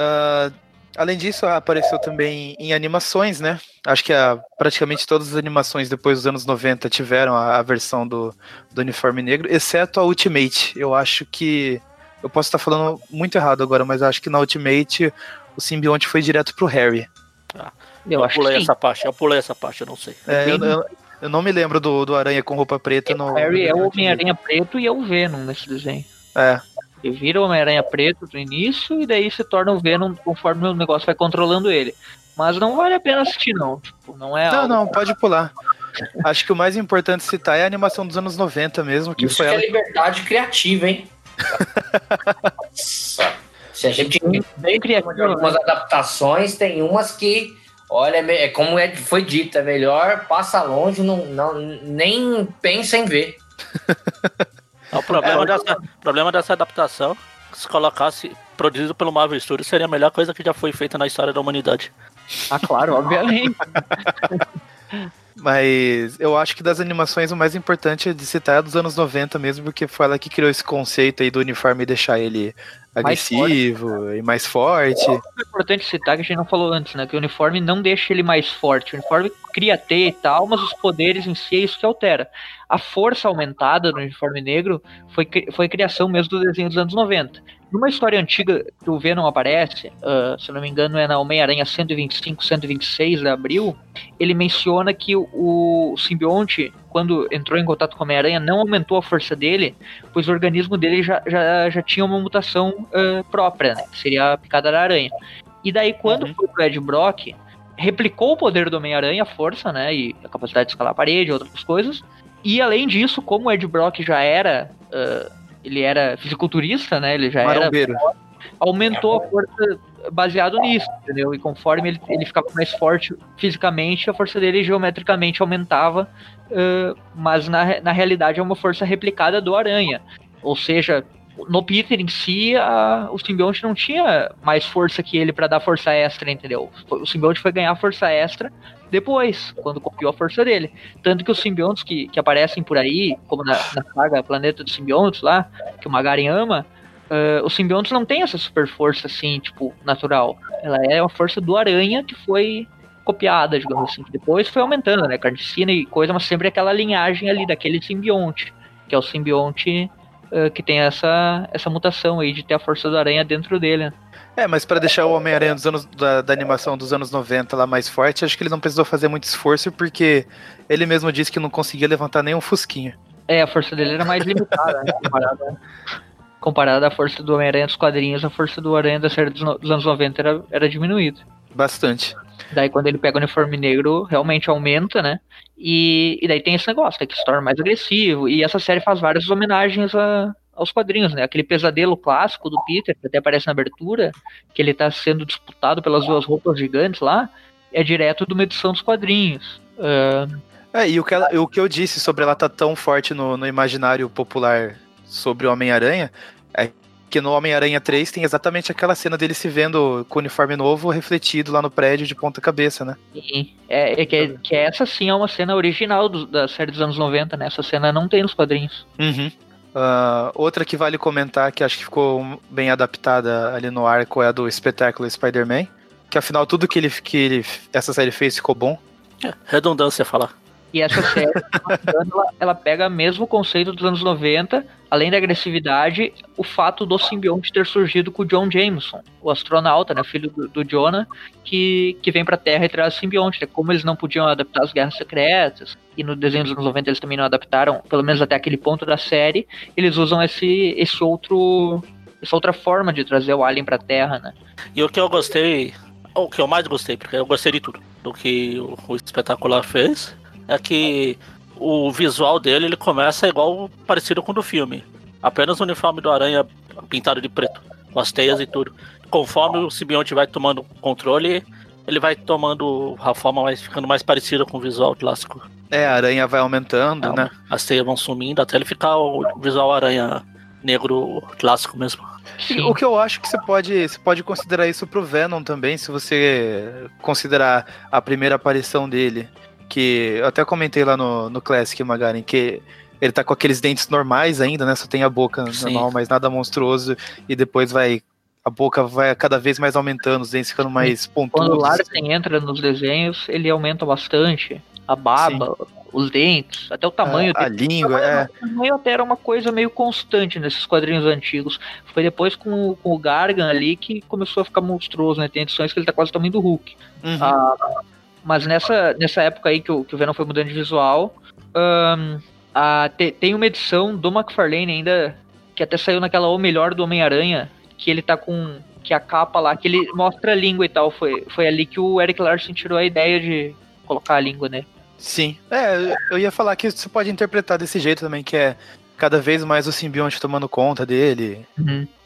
E: Ah, além disso, apareceu também em animações, né? Acho que a- praticamente todas as animações depois dos anos 90 tiveram a, a versão do, do uniforme negro, exceto a Ultimate. Eu acho que. Eu posso estar falando muito errado agora, mas acho que na Ultimate o simbionte foi direto pro Harry.
C: Eu,
B: Eu,
C: acho que
B: pulei essa parte, eu pulei essa parte, eu não sei.
E: É, eu, eu- eu não me lembro do, do Aranha com roupa preta no.
C: O Harry é o
E: no-
C: Homem-Aranha preto e é o Venom nesse desenho.
E: É,
C: Ele vira o Homem-Aranha preto no início e daí se torna o Venom conforme o negócio vai controlando ele. Mas não vale a pena assistir, não. Tipo, não é
E: Não, não, pode pular. Acho que o mais importante citar é a animação dos anos 90 mesmo, que
D: Isso
E: foi
D: que é
E: ela.
D: liberdade criativa, hein? [laughs] Se a gente
C: Bem
D: de algumas adaptações, tem umas que, olha, é é como é, foi dito, é melhor passa longe, não, não, nem pensa em ver. [laughs]
B: O problema,
E: É,
B: dessa, problema dessa adaptação, se colocasse produzido pelo Marvel Studios, seria a melhor coisa que já foi feita na história da humanidade.
C: Ah, claro, obviamente. [laughs]
E: Mas eu acho que das animações o mais importante é de citar é a dos anos 90 mesmo, porque foi ela que criou esse conceito aí do uniforme deixar ele agressivo e mais forte.
C: É importante citar que a gente não falou antes, né? Que o uniforme não deixa ele mais forte. O uniforme cria teia e tal, mas os poderes em si é isso que altera. A força aumentada no uniforme negro foi, foi criação mesmo do desenho dos anos 90. Numa história antiga que o Venom aparece, ah, se não me engano é na Homem-Aranha 125, 126 de abril, ele menciona que o, o simbionte, quando entrou em contato com o Homem-Aranha, não aumentou a força dele, pois o organismo dele já, já, já tinha uma mutação ah, própria, né? Que seria a picada da aranha. E daí, quando
E: Uhum.
C: foi pro Ed Brock, replicou o poder do Homem-Aranha, a força, né? E a capacidade de escalar a parede, outras coisas. E além disso, como o Ed Brock já era. ah, ele era fisiculturista, né? Ele já era
E: Marombeiro.
C: aumentou a força baseado nisso, entendeu? E conforme ele, ele ficava mais forte fisicamente, a força dele geometricamente aumentava, ãh, mas na, na realidade é uma força replicada do Aranha. Ou seja, no Peter em si, a- o simbionte não tinha mais força que ele para dar força extra, entendeu? O simbionte foi ganhar força extra depois, quando copiou a força dele. Tanto que os simbiontes que, que aparecem por aí, como na, na saga Planeta dos Simbiontes lá, que o Magaren ama, Uh, os simbiontes não têm essa super força assim, tipo, natural. Ela é uma força do aranha que foi copiada, digamos assim. Depois foi aumentando, né? Carnicina e coisa, mas sempre aquela linhagem ali daquele simbionte, que é o simbionte uh, que tem essa, essa mutação aí de ter a força do aranha dentro dele. né?
E: É, mas pra deixar o Homem-Aranha dos anos da, da animação dos anos 90 lá mais forte, acho que ele não precisou fazer muito esforço, porque ele mesmo disse que não conseguia levantar nem um fusquinho.
C: É, a força dele era mais limitada, né? Comparada, comparada à força do Homem-Aranha dos quadrinhos, a força do Aranha da série dos, dos anos 90 era, era diminuída.
E: Bastante.
C: Daí quando ele pega o uniforme negro, realmente aumenta, né? E, e daí tem esse negócio, né, que se torna mais agressivo. E essa série faz várias homenagens a- aos quadrinhos, né? Aquele pesadelo clássico do Peter, que até aparece na abertura, que ele tá sendo disputado pelas duas roupas gigantes lá, é direto de uma edição dos quadrinhos. Ah,
E: É, e o que, ela- o que eu disse sobre ela estar tão forte no, no imaginário popular sobre o Homem-Aranha é que no Homem-Aranha 3 tem exatamente aquela cena dele se vendo com o uniforme novo refletido lá no prédio de ponta cabeça, né?
C: e é, é que, é- que essa sim é uma cena original do- da série dos anos 90, né? Essa cena não tem nos quadrinhos.
E: Uhum. Ah, outra que vale comentar, que acho que ficou bem adaptada ali no arco, é a do espetáculo Spider-Man. Que afinal tudo que, ele, que ele, essa série fez ficou bom.
B: É, redundância falar.
C: E essa série, ela, ela pega mesmo o conceito dos anos 90, além da agressividade, o fato do simbionte ter surgido com o John Jameson, o astronauta, né, filho do, do Jonah, que, que vem pra Terra e traz o simbionte. Né? Como eles não podiam adaptar as Guerras Secretas, e no desenho dos anos 90 eles também não adaptaram, pelo menos até aquele ponto da série, eles usam esse, esse outro... Essa outra forma de trazer o Alien pra Terra, né?
B: E o que eu gostei, o que eu mais gostei, porque eu gostei de tudo, do que o, o espetacular fez, é que o visual dele ele começa igual parecido com o do filme. Apenas o uniforme do aranha pintado de preto, com as teias e tudo. Conforme o simbionte vai tomando controle, ele vai tomando a forma mais ficando mais parecida com o visual clássico.
E: É, a aranha vai aumentando,
B: É,
E: né?
B: As teias vão sumindo até ele ficar o visual aranha negro clássico mesmo.
C: Sim.
E: O que eu acho que você pode, você pode considerar isso pro Venom também, se você considerar a primeira aparição dele. Que eu até comentei lá no, no Classic Magaren, que ele tá com aqueles dentes normais ainda, né? Só tem a boca
B: Sim.
E: normal, mas nada monstruoso. E depois vai. A boca vai cada vez mais aumentando, os dentes ficando mais
C: Quando o
E: pontudos.
C: Larsen entra nos desenhos, ele aumenta bastante. A baba, os dentes, até o tamanho
E: a, a língua, é.
C: O tamanho até era uma coisa meio constante nesses quadrinhos antigos. Foi depois com, o- com o Gargan ali que começou a ficar monstruoso, né? Tem edições que ele tá quase o tamanho do Hulk.
E: Uhum.
C: Ah, mas nessa, nessa época aí que o, que o Venom foi mudando de visual, ahn, a- te- tem uma edição do McFarlane ainda, que até saiu naquela O Melhor do Homem-Aranha, que ele tá com. que a capa lá, que ele mostra a língua e tal. Foi, foi ali que o Eric Larson tirou a ideia de colocar a língua nele.
E: Sim. É, eu ia falar que você pode interpretar desse jeito também, que é cada vez mais o simbionte tomando conta dele,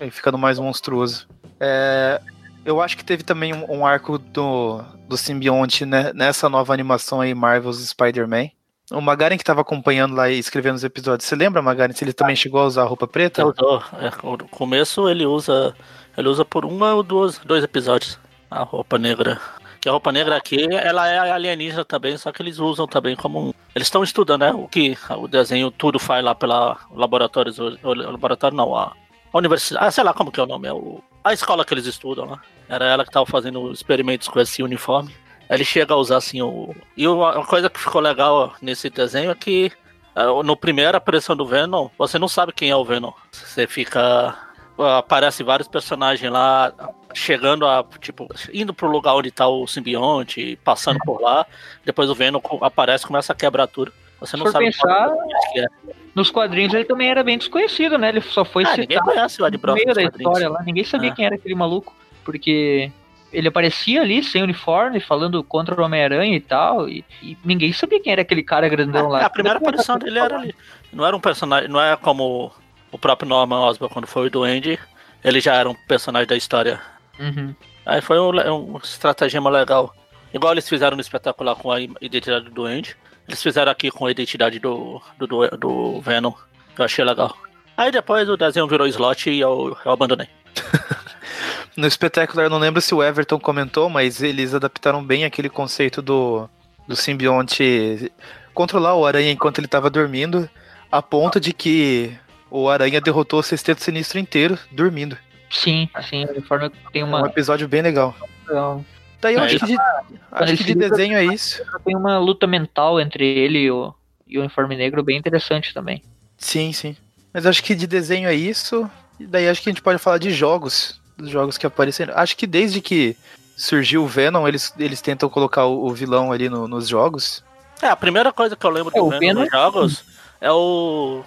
E: e ficando mais monstruoso. É, eu acho que teve também um, um arco do, do simbionte né, nessa nova animação aí, Marvel's Spider-Man. O Magaren que tava acompanhando lá e escrevendo os episódios. Você lembra, Magaren, se ele também chegou a usar roupa preta?
B: Usou. É, no começo ele usa. Ele usa por uma ou duas, dois episódios a roupa negra. Que a roupa negra aqui, ela é alienígena também, só que eles usam também como um. Eles estão estudando, né? O que o desenho tudo faz lá pela laboratórios. O laboratório não, a, a universidade. Ah, sei lá como que é o nome. É o, a escola que eles estudam lá. Era ela que tava fazendo experimentos com esse uniforme. Ele chega a usar assim o. E uma coisa que ficou legal nesse desenho é que é, no primeira aparição do Venom, você não sabe quem é o Venom. Você fica. Aparece vários personagens lá chegando a, tipo, indo pro lugar onde tá o simbionte, passando por lá. Depois o Venom aparece começa a quebrar tudo. Você não sabe
C: pensar,
B: que é.
C: Nos quadrinhos ele também era bem desconhecido, né? Ele só foi
B: Ah, ninguém
C: citado
B: conhece o Ed
C: no
B: Brock
C: meio da
B: quadrinhos.
C: história lá. Ninguém sabia
B: Ah.
C: quem era aquele maluco. Porque ele aparecia ali sem uniforme, falando contra o Homem-Aranha e tal. E, e ninguém sabia quem era aquele cara grandão lá.
B: É, a primeira
C: Depois
B: aparição dele era ali. Não era um personagem, não é como o próprio Norman Osborn quando foi o Duende, ele já era um personagem da história.
C: Uhum.
B: Aí foi um, um estratagema legal. Igual eles fizeram no espetacular com a identidade do Duende. Eles fizeram aqui com a identidade do, do, do, do Venom. Que eu achei legal. Aí depois o desenho virou slot e eu, eu abandonei. [laughs]
E: No espetacular, eu não lembro se o Everton comentou, mas eles adaptaram bem aquele conceito do, do simbionte controlar o aranha enquanto ele tava dormindo, a ponto de que o aranha derrotou o sexteto sinistro inteiro dormindo.
C: Sim, sim, uniforme tem
E: É um
C: uma.
E: episódio bem legal. Daí eu
B: É,
E: acho que de, acho que de desenho é isso.
C: Tem uma luta mental entre ele e o, e o uniforme negro bem interessante também.
E: Sim, sim. Mas acho que de desenho é isso. E daí acho que a gente pode falar de jogos. Dos jogos que apareceram. Acho que desde que surgiu o Venom, eles, eles tentam colocar o, o vilão ali no- nos jogos.
B: É, a primeira coisa que eu lembro
C: É,
B: do Venom
C: Venom-
B: nos jogos é o.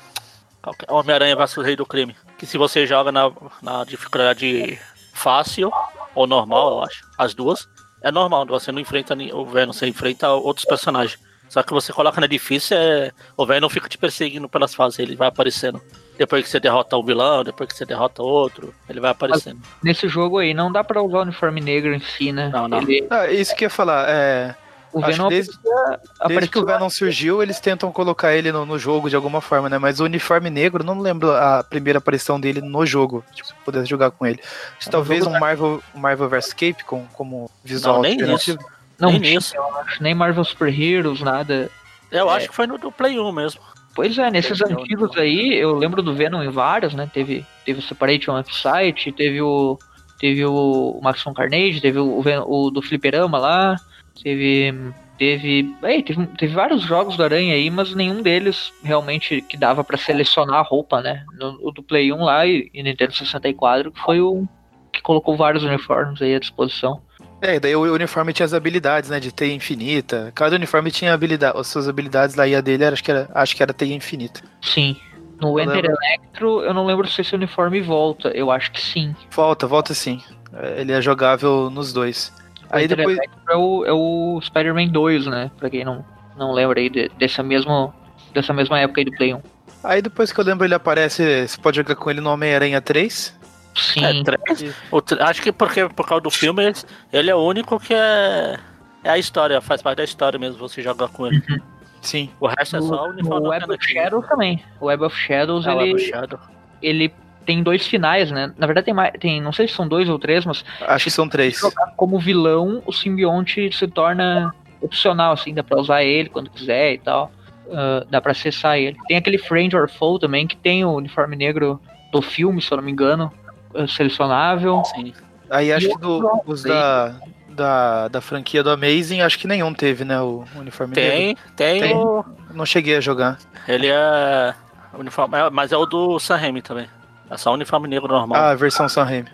B: é? Homem-Aranha vs Rei do Crime. Que se você joga na, na dificuldade fácil ou normal, eu acho, as duas, é normal, você não enfrenta o Venom, você enfrenta outros personagens. Só que você coloca na difícil, é, o Venom fica te perseguindo pelas fases, ele vai aparecendo. Depois que você derrota um vilão, depois que você derrota outro, ele vai aparecendo.
C: Nesse jogo aí não dá pra usar o uniforme negro em si, né?
B: Não, não.
C: Ele-
E: Ah, isso que eu ia falar. É,
C: o
E: Acho
C: Venom
E: que desde-
C: aparecia-
E: desde que o Venom surgiu, eles tentam colocar ele no, no jogo de alguma forma, né? Mas o uniforme negro, não lembro a primeira aparição dele no jogo. Tipo, se pudesse jogar com ele. Acho que talvez um Marvel, Marvel vs Capcom como visual
B: Não, nem
E: alternativo.
B: isso.
C: Não
B: Nem
C: tinha, eu acho, nem Marvel Super Heroes, nada.
B: Eu
C: É.
B: acho que foi no do Play 1 mesmo.
C: Pois é, nesses
B: Não, não.
C: antigos aí, eu lembro do Venom em vários, né? Teve, teve o Separation Sight, teve o. Teve o Maximum Carnage, teve o, Ven- o do Fliperama lá, teve. Teve. Ei, teve, teve vários jogos do Aranha aí, mas nenhum deles realmente que dava pra selecionar a roupa, né? No, o do Play 1 lá e, e Nintendo 64, que foi o que colocou vários uniformes aí à disposição.
E: É, e daí o uniforme tinha as habilidades, né? De teia infinita. Cada uniforme tinha habilidade, as suas habilidades lá e a dele era, acho que era, acho que era teia infinita.
C: Sim. No Enter
E: lembro.
C: Electro, eu não lembro se esse uniforme volta. Eu acho que sim.
E: Volta, volta sim. É, Ele é jogável nos dois.
C: O
E: Aí depois.
C: É o, é o Spider-Man 2, né? Pra quem não, não lembra aí de- dessa, mesmo, dessa mesma época aí do Play 1.
E: Aí depois que eu lembro ele aparece, você pode jogar com ele no Homem-Aranha 3.
C: Sim.
B: É, três. O tr- acho que porque, por causa do filme, ele, ele é o único que é. É a história, faz parte da história mesmo, você jogar com ele.
E: Sim.
B: O resto é só o
C: o
B: uniforme
C: Web of. Shadows também. O Web of Shadows,
B: É, o Web
C: ele,
B: of Shadow.
C: ele tem dois finais, né? Na verdade tem mais, tem, não sei se são dois ou três, mas
E: Acho que são três.
C: jogar como vilão, o simbionte se torna opcional, assim, dá pra usar ele quando quiser e tal. Ah, dá pra acessar ele. Tem aquele Friend or Foe também, que tem o uniforme negro do filme, se eu não me engano, ah, selecionável.
B: Sim.
E: Aí acho
C: E
E: que do, os da, da, da franquia do Amazing, acho que nenhum teve, né? O uniforme negro.
B: Tem, tem,
E: Tem.
B: o.
E: Não cheguei a jogar.
B: Ele é. Uniforme, mas é o do Sam Raimi também. É só uniforme negro normal.
E: Ah, a versão San Remi.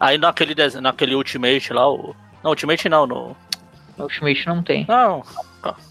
B: Aí naquele, naquele Ultimate lá, o. Não, Ultimate não, no.
C: No Ultimate não tem.
B: Não.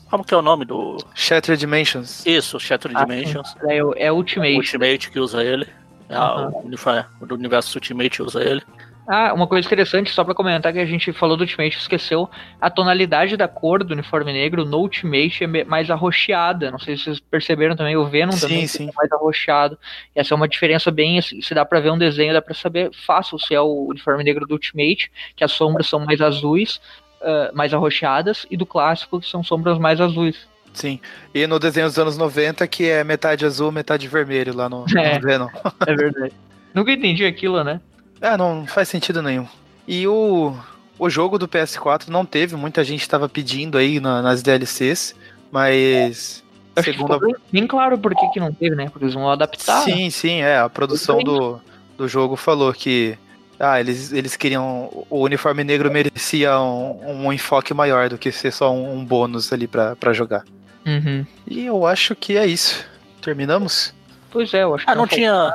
B: Como que é o nome do.
E: Shattered Dimensions.
B: Isso, Shattered
C: Ah,
B: Dimensions.
C: É, o- é Ultimate.
B: Ultimate que usa ele. É,
C: Aham.
B: o, uniforme, o do universo Ultimate usa ele.
C: Ah, uma coisa interessante, só pra comentar que a gente falou do Ultimate, esqueceu, a tonalidade da cor do uniforme negro no Ultimate é mais arroxeada. Não sei se vocês perceberam também, o Venom também
E: Sim, sim.
C: é mais arroxeado. E essa é uma diferença bem, assim, se dá pra ver um desenho, dá pra saber fácil se é o uniforme negro do Ultimate, que as sombras são mais azuis, ah, mais arroxeadas, e do clássico, que são sombras mais azuis.
E: Sim. E no desenho dos anos 90, que é metade azul, metade vermelho lá no, [laughs]
C: É.
E: no Venom.
C: É verdade. Nunca entendi aquilo, né?
E: É, não faz sentido nenhum. E o, o jogo do PS4 não teve, muita gente estava pedindo aí na- nas DLCs, mas
C: Acho que
E: segundo
C: bem, bem claro por que, que não teve, né? Porque eles vão adaptar. né?
E: Sim, sim, é, a produção do, do jogo falou que ah, eles, eles queriam. O uniforme negro merecia um, um enfoque maior do que ser só um, um bônus ali pra pra jogar.
C: Uhum.
E: E eu acho que é isso. Terminamos?
C: Pois é, eu acho que
B: Ah, não
C: foi-
B: tinha.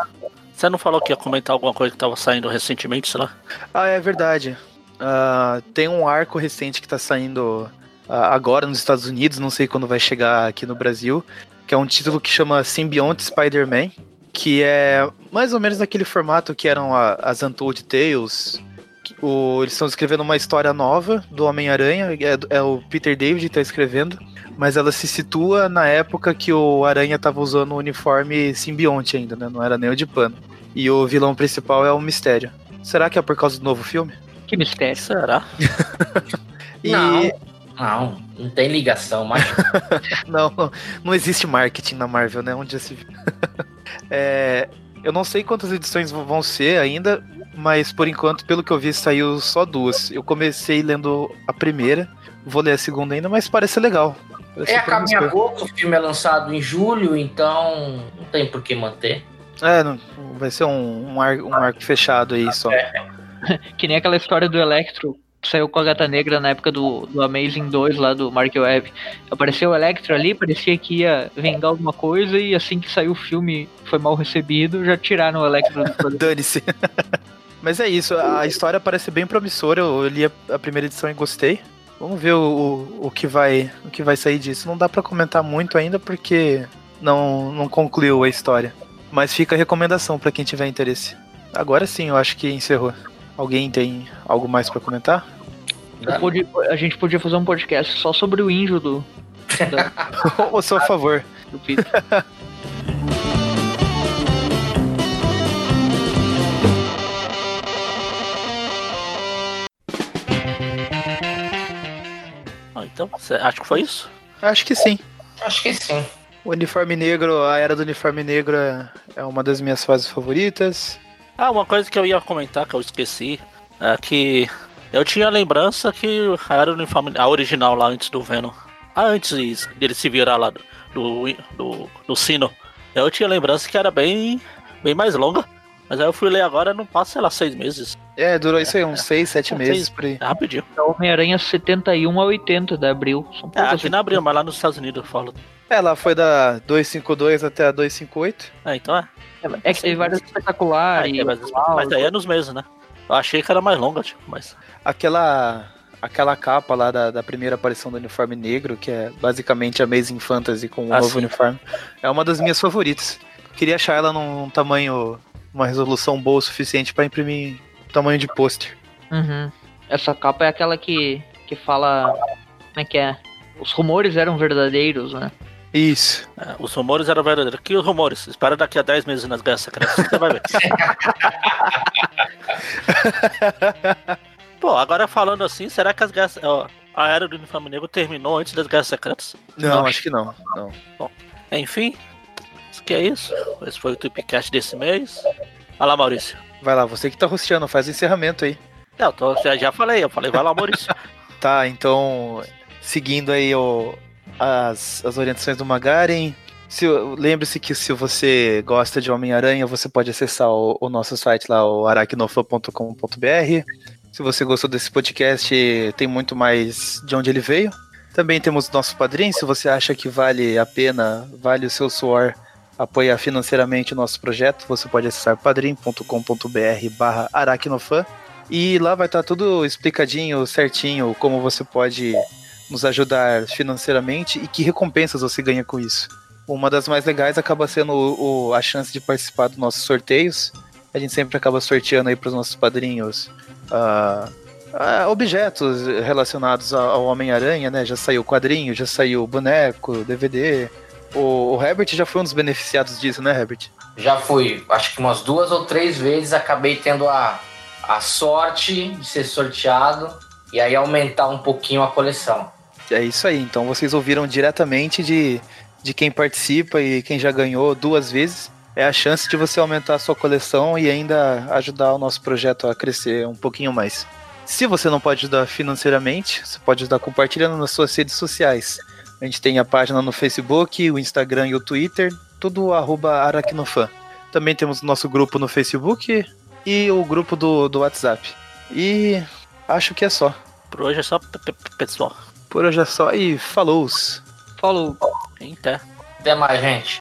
B: Você não falou que ia comentar alguma coisa que tava saindo recentemente, sei lá?
E: Ah, é verdade. Ah, tem um arco recente que tá saindo ah, agora nos Estados Unidos, não sei quando vai chegar aqui no Brasil, que é um título que chama Symbionte Spider-Man, que é mais ou menos naquele formato que eram a- as Untold Tales. o- eles estão escrevendo uma história nova do Homem-Aranha, é, é o Peter David que tá escrevendo, mas ela se situa na época que o Aranha tava usando o uniforme simbionte ainda, né? Não era nem o de pano. E o vilão principal é o Mistério. Será que é por causa do novo filme?
C: Que mistério.
B: Será? [laughs]
E: E
D: Não. Não, não tem ligação, mas [laughs]
E: não, não existe marketing na Marvel, né? Onde já se viu. [laughs] É, eu não sei quantas edições vão ser ainda, mas por enquanto, pelo que eu vi, saiu só duas. Eu comecei lendo a primeira, vou ler a segunda ainda, mas parece legal. Parece
D: é acaba em
E: promissor.
D: agosto, o filme é lançado em julho, então não tem por que manter.
E: É, não, vai ser um, um, ar- um arco fechado aí só.
C: Que nem aquela história do Electro que saiu com a gata negra na época do, do Amazing 2 lá do Mark Webb. Apareceu o Electro ali, parecia que ia vingar alguma coisa, e assim que saiu o filme foi mal recebido, já tiraram o Electro do. [laughs]
E: Dane-se. [laughs] Mas é isso, a história parece bem promissora. Eu li a, a primeira edição e gostei. Vamos ver o, o, o que vai o que vai sair disso. Não dá pra comentar muito ainda porque não, não concluiu a história. Mas fica a recomendação pra quem tiver interesse. Agora sim, eu acho que encerrou. Alguém tem algo mais pra comentar?
C: Pude- a gente podia fazer um podcast só sobre o índio do, [laughs]
E: Ou sou a favor.
C: do Peter.
B: Ah, então, você acha que foi isso?
E: Acho que sim.
D: Acho que sim.
E: O uniforme negro, a era do uniforme negro é- é uma das minhas fases favoritas.
B: Ah, uma coisa que eu ia comentar que eu esqueci é que eu tinha lembrança que era o uniforme, a original lá antes do Venom. Ah, antes dele se virar lá do, do, do, do sino. Eu tinha lembrança que era bem, bem mais longa. Mas aí eu fui ler agora não passa, sei lá, seis meses.
E: É, durou isso aí, uns 6, 7
B: É,
E: meses
B: seis-
E: por aí.
B: É rapidinho.
C: É Homem-Aranha 71 a 80 da Abril. São
B: É, aqui não abriu, mas lá nos Estados Unidos eu falo.
E: Ela foi da 252 até a 258.
B: É, então é.
C: É que teve várias espetaculares.
B: Ah, mas, mas aí é nos meses, né? Eu achei que era mais longa, tipo, mas.
E: Aquela aquela capa lá da, da primeira aparição do uniforme negro, que é basicamente Amazing Fantasy com um
B: Ah,
E: novo
B: sim.
E: uniforme, é uma das minhas favoritas. Queria achar ela num tamanho, uma resolução boa o suficiente pra imprimir tamanho de pôster.
C: Uhum. Essa capa é aquela que, que fala. Como é que é? Os rumores eram verdadeiros, né?
E: Isso.
B: é, os rumores eram verdadeiros. Que rumores? Espera daqui a 10 meses nas guerras secretas, você vai ver. [laughs] Pô, agora falando assim, será que as guerras. ó, a era do uniforme negro terminou antes das guerras secretas?
E: Não, acho que não. não.
B: Enfim, isso que é isso. Esse foi o Tweepcast desse mês. Olha lá, Maurício.
E: Vai lá, você que tá rosteando, faz o encerramento aí.
B: Não, eu tô- já, já falei, eu falei, vai lá, Maurício. [laughs]
E: Tá, então, seguindo aí o, as, as orientações do Magaren, se- lembre-se que se você gosta de Homem-Aranha, você pode acessar o, o nosso site lá, o aracnofan.com.br. Se você gostou desse podcast, tem muito mais de onde ele veio. Também temos nosso padrinho. Se você acha que vale a pena, vale o seu suor apoiar financeiramente o nosso projeto, você pode acessar padrim.com.br barra aracnofan. E lá vai estar tudo explicadinho, certinho, como você pode nos ajudar financeiramente e que recompensas você ganha com isso. Uma das mais legais acaba sendo o, o, a chance de participar dos nossos sorteios. A gente sempre acaba sorteando aí para os nossos padrinhos uh, uh, objetos relacionados ao Homem-Aranha, né? Já saiu quadrinho, já saiu boneco, DVD. O, o Herbert já foi um dos beneficiados disso, né, Herbert?
D: Já fui. Acho que umas duas ou três vezes acabei tendo a, a sorte de ser sorteado e aí aumentar um pouquinho a coleção.
E: É isso aí. Então vocês ouviram diretamente de de quem participa e quem já ganhou duas vezes, é a chance de você aumentar a sua coleção e ainda ajudar o nosso projeto a crescer um pouquinho mais. Se você não pode ajudar financeiramente, você pode ajudar compartilhando nas suas redes sociais. A gente tem a página no Facebook, o Instagram e o Twitter, tudo aracnofan. Também temos o nosso grupo no Facebook e o grupo do, do WhatsApp. E acho que é só.
B: Por hoje é só, pessoal.
E: Por hoje é só e falou!
C: Falou!
B: Eita.
D: Até mais, gente.